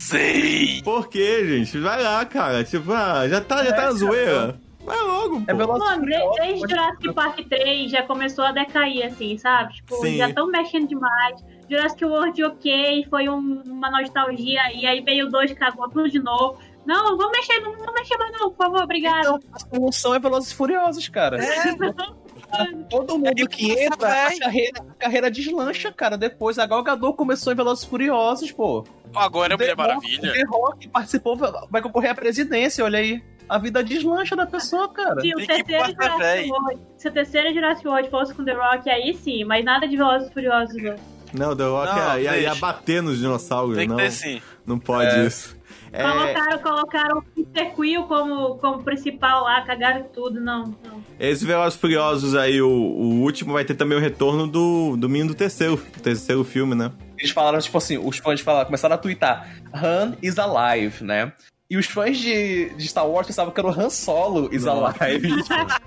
Sim! Por quê, gente? Vai lá, cara. Tipo, ah, já tá, já tá na zoeira. Vai logo, pô. É e Mano, desde Jurassic Park 3 já começou a decair, assim, sabe? Tipo, Sim. já estão mexendo demais. Jurassic World, ok, foi um- uma nostalgia, e aí veio o 2, cagou tudo de novo. Não, vamos mexer, não vamos mexer mais não, por favor, obrigado. Então, a solução é Velozes e Furiosos, cara. Todo mundo que É, entra, a carreira, a carreira deslancha, cara. Depois, a Gal Gadot começou em Velozes e Furiosos, pô. Agora é Mulher Maravilha. The Rock participou, vai concorrer à presidência, olha aí. A vida deslancha da pessoa, cara. Se o terceiro Jurassic. World, se o terceiro Jurassic World fosse com The Rock, aí sim, mas nada de Velozes e Furiosos, não. Não, The Rock Não, ia, ia, ia deixa. bater nos dinossauros, Tem que não. ter sim. Não pode É. isso. É, Colocaram, colocaram o Peter Quill como, como principal lá, cagaram tudo, não, não. Esse Velozes e Furiosos aí, o, o último, vai ter também o retorno do, do menino do terceiro, terceiro filme, né? Eles falaram, tipo assim, os fãs falaram, começaram a twittar, Han is alive, né? E os fãs de, de Star Wars pensavam que era o Han Solo is Nossa. alive.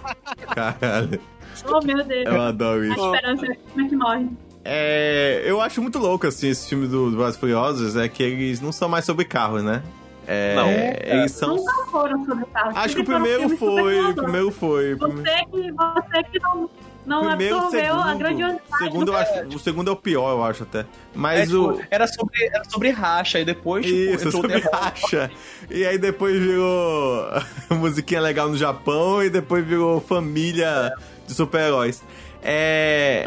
Caralho, Oh, meu Deus. eu adoro A isso. esperança como é que morre. É, eu acho muito louco, assim, esse filme do, do Velozes Furiosos, é que eles não são mais sobre carros, né? É, Não. eles são... Nunca foram sobre carros. Acho que o primeiro foi, o primeiro foi. Você que, você que não, não Primeiro, absorveu a segundo, grandiosidade o segundo, do eu acho, o segundo é o pior, eu acho até. É, Mas tipo, o... era, sobre, era sobre racha, e depois, tipo, Isso, sobre racha. E aí depois virou musiquinha legal no Japão e depois virou família de super-heróis. É...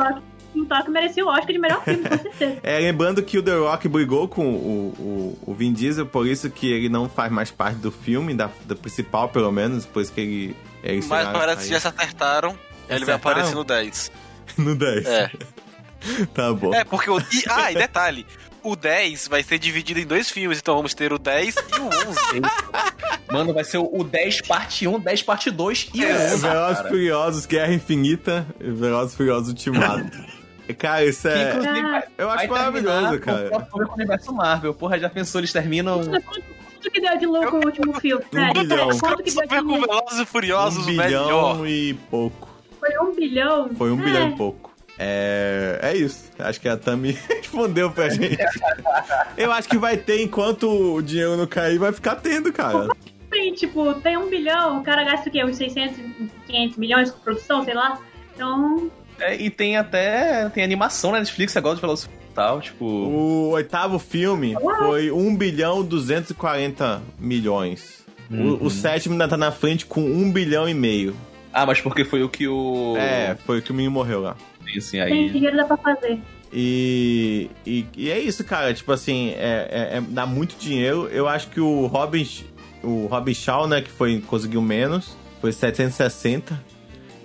Um toque merecia o Oscar de melhor filme, com certeza. é, lembrando que o The Rock brigou com o, o, o Vin Diesel, por isso que ele não faz mais parte do filme, da, da principal pelo menos, depois que ele... ele Mas parece que já se acertaram. Ele vai Acertaram? aparecer no 10. No 10. É. Tá bom. É, porque o. E, ah, e detalhe: o 10 vai ser dividido em dois filmes, então vamos ter o 10 e o 11. Mano, vai ser o 10 parte 1, 10 parte 2 e o É, 11, Velozes e. Furiosos, Guerra Infinita e Velozes e Furiosos Ultimato. Cara, isso Que, é. vai- Eu acho maravilhoso, cara. Com o universo Marvel. Porra, já pensou, eles terminam. Quanto, quanto que deu de lucro o último filme? Um É, bilhão. Quanto que deu de? Velozes e Um Furiosos, melhor. bilhão e pouco. Foi um bilhão? Foi um É. bilhão e pouco. É, é isso. Acho que a Tami respondeu pra gente. Eu acho que vai ter enquanto o dinheiro não cair, vai ficar tendo, cara. Tem, tipo, tem um bilhão, o cara gasta o quê? Uns 600, 500 milhões com produção, sei lá. Então, É, e tem até. Tem animação na Netflix agora de e e tal, tipo. O oitavo filme foi 1 bilhão 240 milhões. Uhum. O, o sétimo ainda tá na frente com 1 bilhão e meio. Ah, mas porque foi o que o. É, foi o que o menino morreu lá. Assim, tem aí. dinheiro dá pra fazer. E, e, e é isso, cara. Tipo assim, é, é- é- dá muito dinheiro. Eu acho que o Robin, o Robin Shaw, né, que foi, conseguiu menos, foi 760.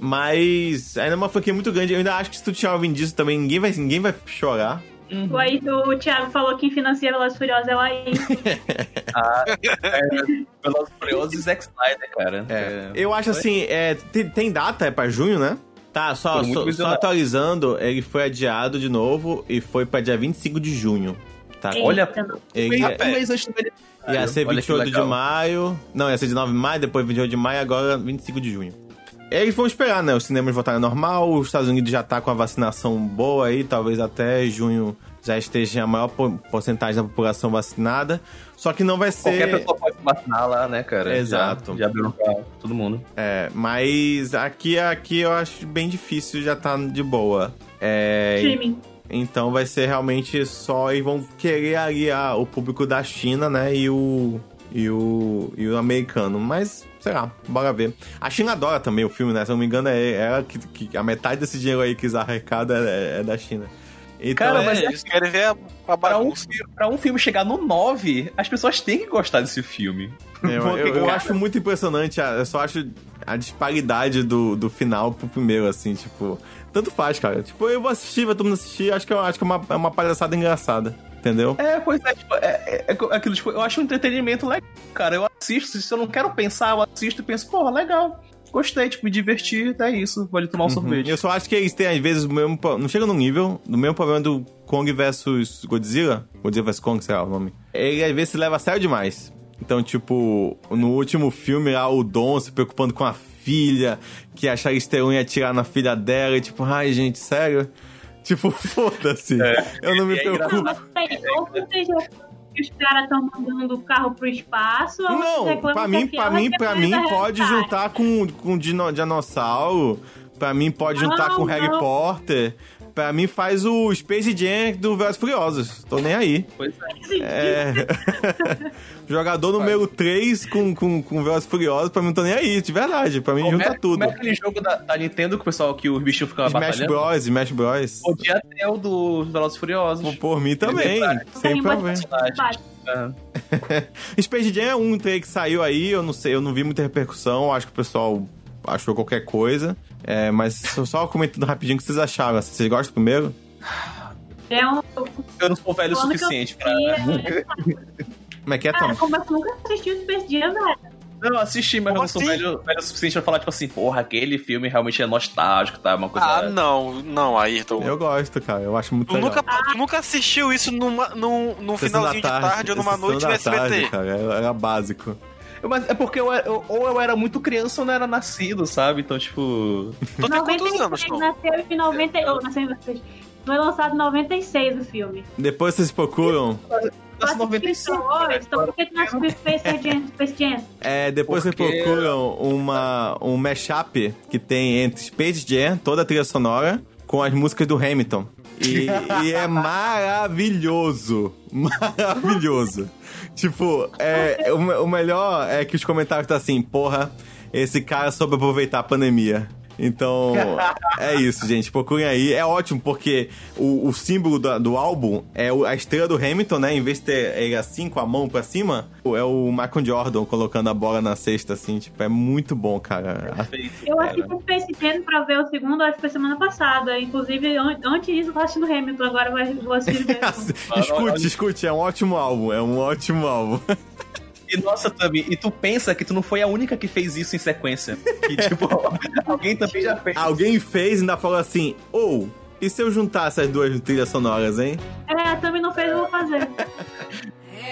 Mas ainda é uma franquia muito grande. Eu ainda acho que se tu tirar o Vin Diesel também, ninguém vai, ninguém vai chorar. O, aí, o Thiago falou que financia Velozes Furiosos é o aí. Velozes e Furiosos e Zack Snyder, cara. É. Eu acho assim, é, tem, tem data, é pra junho, né? Tá, só, só, só atualizando, ele foi adiado de novo e foi pra dia 25 de junho. Tá? Eita. Olha, Ele ia, um mês antes do ia ser Olha que 28 de maio. Não, ia ser de 9 de maio, depois 28 de maio, agora 25 de junho. Eles vão esperar, né? Os cinemas voltarem ao normal, os Estados Unidos já tá com a vacinação boa aí, talvez até junho já esteja a maior po- porcentagem da população vacinada. Só que não vai ser. Qualquer pessoa pode se vacinar lá, né, cara? Exato. Já, já abriram pra todo mundo. É, mas aqui, aqui eu acho bem difícil já tá de boa. É, Streaming. então vai ser realmente só. E vão querer aliar o público da China, né? E o. E o, e o americano. Mas, sei lá, bora ver. A China adora também o filme, né? Se eu não me engano, é ela que, que a metade desse dinheiro aí que eles arrecadam é, é da China. Então, Cara, é- mas É, eles querem ver a, a Pra um, bagunça. pra um filme chegar no 9, as pessoas têm que gostar desse filme. Eu, Porque, eu- eu acho muito impressionante, eu só acho a disparidade do, do final pro primeiro, assim, tipo. Tanto faz, cara. Tipo, eu vou assistir, vai todo mundo assistir, acho que, eu, acho que é uma, é uma palhaçada engraçada. Entendeu? É, pois é, tipo, é, é- é aquilo, tipo, eu acho um entretenimento legal, cara. Eu assisto, se eu não quero pensar, eu assisto e penso, porra, legal. Gostei, tipo, me diverti, é isso. Ali tomar um sorvete. Eu só acho que eles têm, às vezes, o mesmo. Não chega no nível do mesmo problema do Kong versus Godzilla. Godzilla vs Kong, sei lá o nome. Ele às vezes se leva a sério demais. Então, tipo, no último filme lá, o Dom se preocupando com a filha, que a Charlize Theron ia atirar na filha dela, e tipo, ai, gente, sério? Tipo, foda-se. Eu não me é preocupo. Não, mas ou você já que os caras estão mandando o carro pro espaço, Não, pra mim, pra mim, é pra coisa mim pode juntar com, com dino, dinossauro. Pra mim pode juntar Não, com Harry não. Potter. Pra mim faz o Space Jam do Velozes e Furiosos. Tô nem aí. Pois é. É. Jogador número 3 com, com, com Velozes e Furiosos, pra mim não tô nem aí, de verdade. Pra mim Como junta é, tudo. como é aquele jogo da, da Nintendo que o pessoal, que os bichinhos ficam Smash batalhando? Bros, Smash Bros. Podia ter o dos Velozes e Furiosos. Por, por mim também, sem problema. É. Space Jam é um trailer que saiu aí, eu não sei, eu não vi muita repercussão, acho que o pessoal achou qualquer coisa. É, mas só- comentando rapidinho o que vocês acharam. Vocês gostam primeiro? É um. Eu não sou velho o eu suficiente pra. Como é que é, Tom? como eu nunca assisti o Space Jam, velho. Não, eu assisti, mas eu Como não sou assim? velho, velho o suficiente pra falar, tipo assim, porra, aquele filme realmente é nostálgico, tá? Uma coisa. Ah, não, não, Ayrton. Eu gosto, cara. Eu acho muito Tu legal. nunca, tu nunca assistiu isso numa, num, num finalzinho da de tarde ou numa noite no SBT. tarde, cara. Era, era básico. Mas é porque eu, era- eu- ou eu era muito criança ou não era nascido, sabe? Então, tipo. Tu tem quantos anos, Tom? Nasceu em 90. Oh, nasceu em 96. Foi lançado em 96 o filme. Depois vocês procuram. Nasci em 95. Hoje, então por que tu Space Jam? Space Jam? É, depois Porque- vocês procuram uma, um mashup que tem entre Space Jam, toda a trilha sonora, com as músicas do Hamilton. E, e é maravilhoso. Maravilhoso. Tipo, é, o, o melhor é que os comentários tá assim, porra, esse cara soube aproveitar a pandemia. Então, é isso, gente. Procurem aí. É ótimo, porque o, o símbolo da- do, álbum é a estrela do Hamilton, né? Em vez de ter ele assim, com a mão pra cima, é o Michael Jordan colocando a bola na cesta, assim. Tipo, é muito bom, cara. Perfeito, Eu cara. assisti o Space Jam pra ver o segundo, acho que foi semana passada. Inclusive, an- antes disso, eu tava assistindo Hamilton, agora vai- vou assistir mesmo. escute, escute, é um ótimo álbum. É um ótimo álbum. E nossa, Tami, e tu pensa que tu não foi a única que fez isso em sequência. Que, tipo, alguém também já fez. Alguém fez e ainda falou assim, ou, E se eu juntar essas duas trilhas sonoras, hein? É, a Tami não fez, eu vou fazer.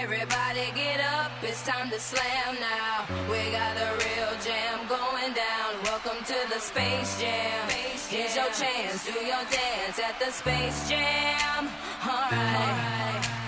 Everybody get up, it's time to slam now. We got a real jam going down. Welcome to the Space Jam. Here's your chance, do your dance at the Space Jam. Alright. Wave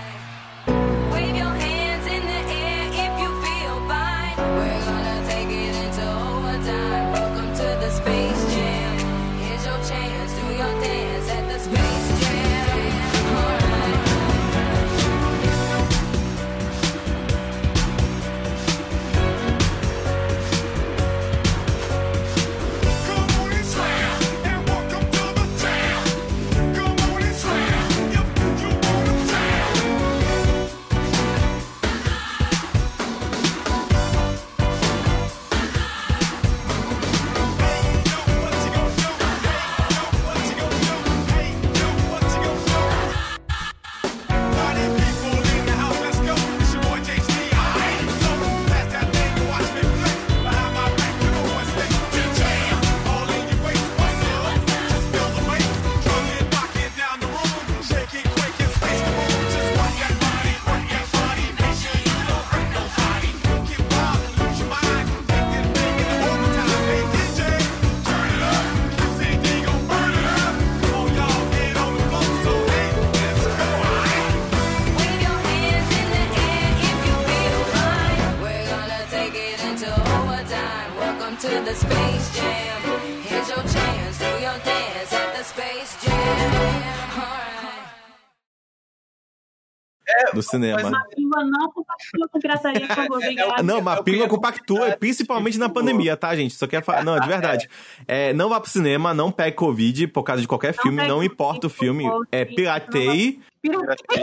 Cinema. Mapimba não compartilha com pirataria, por favor, obrigada. Não, mas Pílula compactua, principalmente na pandemia, tá, gente? Só quer falar. Não, de verdade. É, não vá pro cinema, não pegue Covid por causa de qualquer filme, não importa o filme. É, pirateie.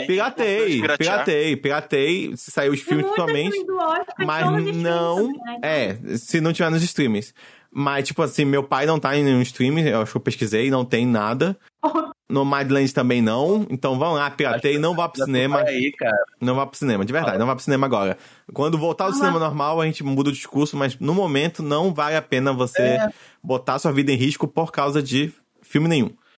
Piratei, Piratear. piratei, piratei. Se saiu os filmes principalmente. Mas não. né? É, se não tiver nos streamings. Mas, tipo assim, meu pai não tá em nenhum streaming, eu acho que eu pesquisei, não tem nada. No Madlands também não. Então vão lá, piratei, não vá pro cinema. Aí, cara. Não vá pro cinema, de verdade, não vá pro cinema agora. Quando voltar ao Não cinema normal, a gente muda o discurso, mas no momento não vale a pena você É. botar sua vida em risco por causa de filme nenhum.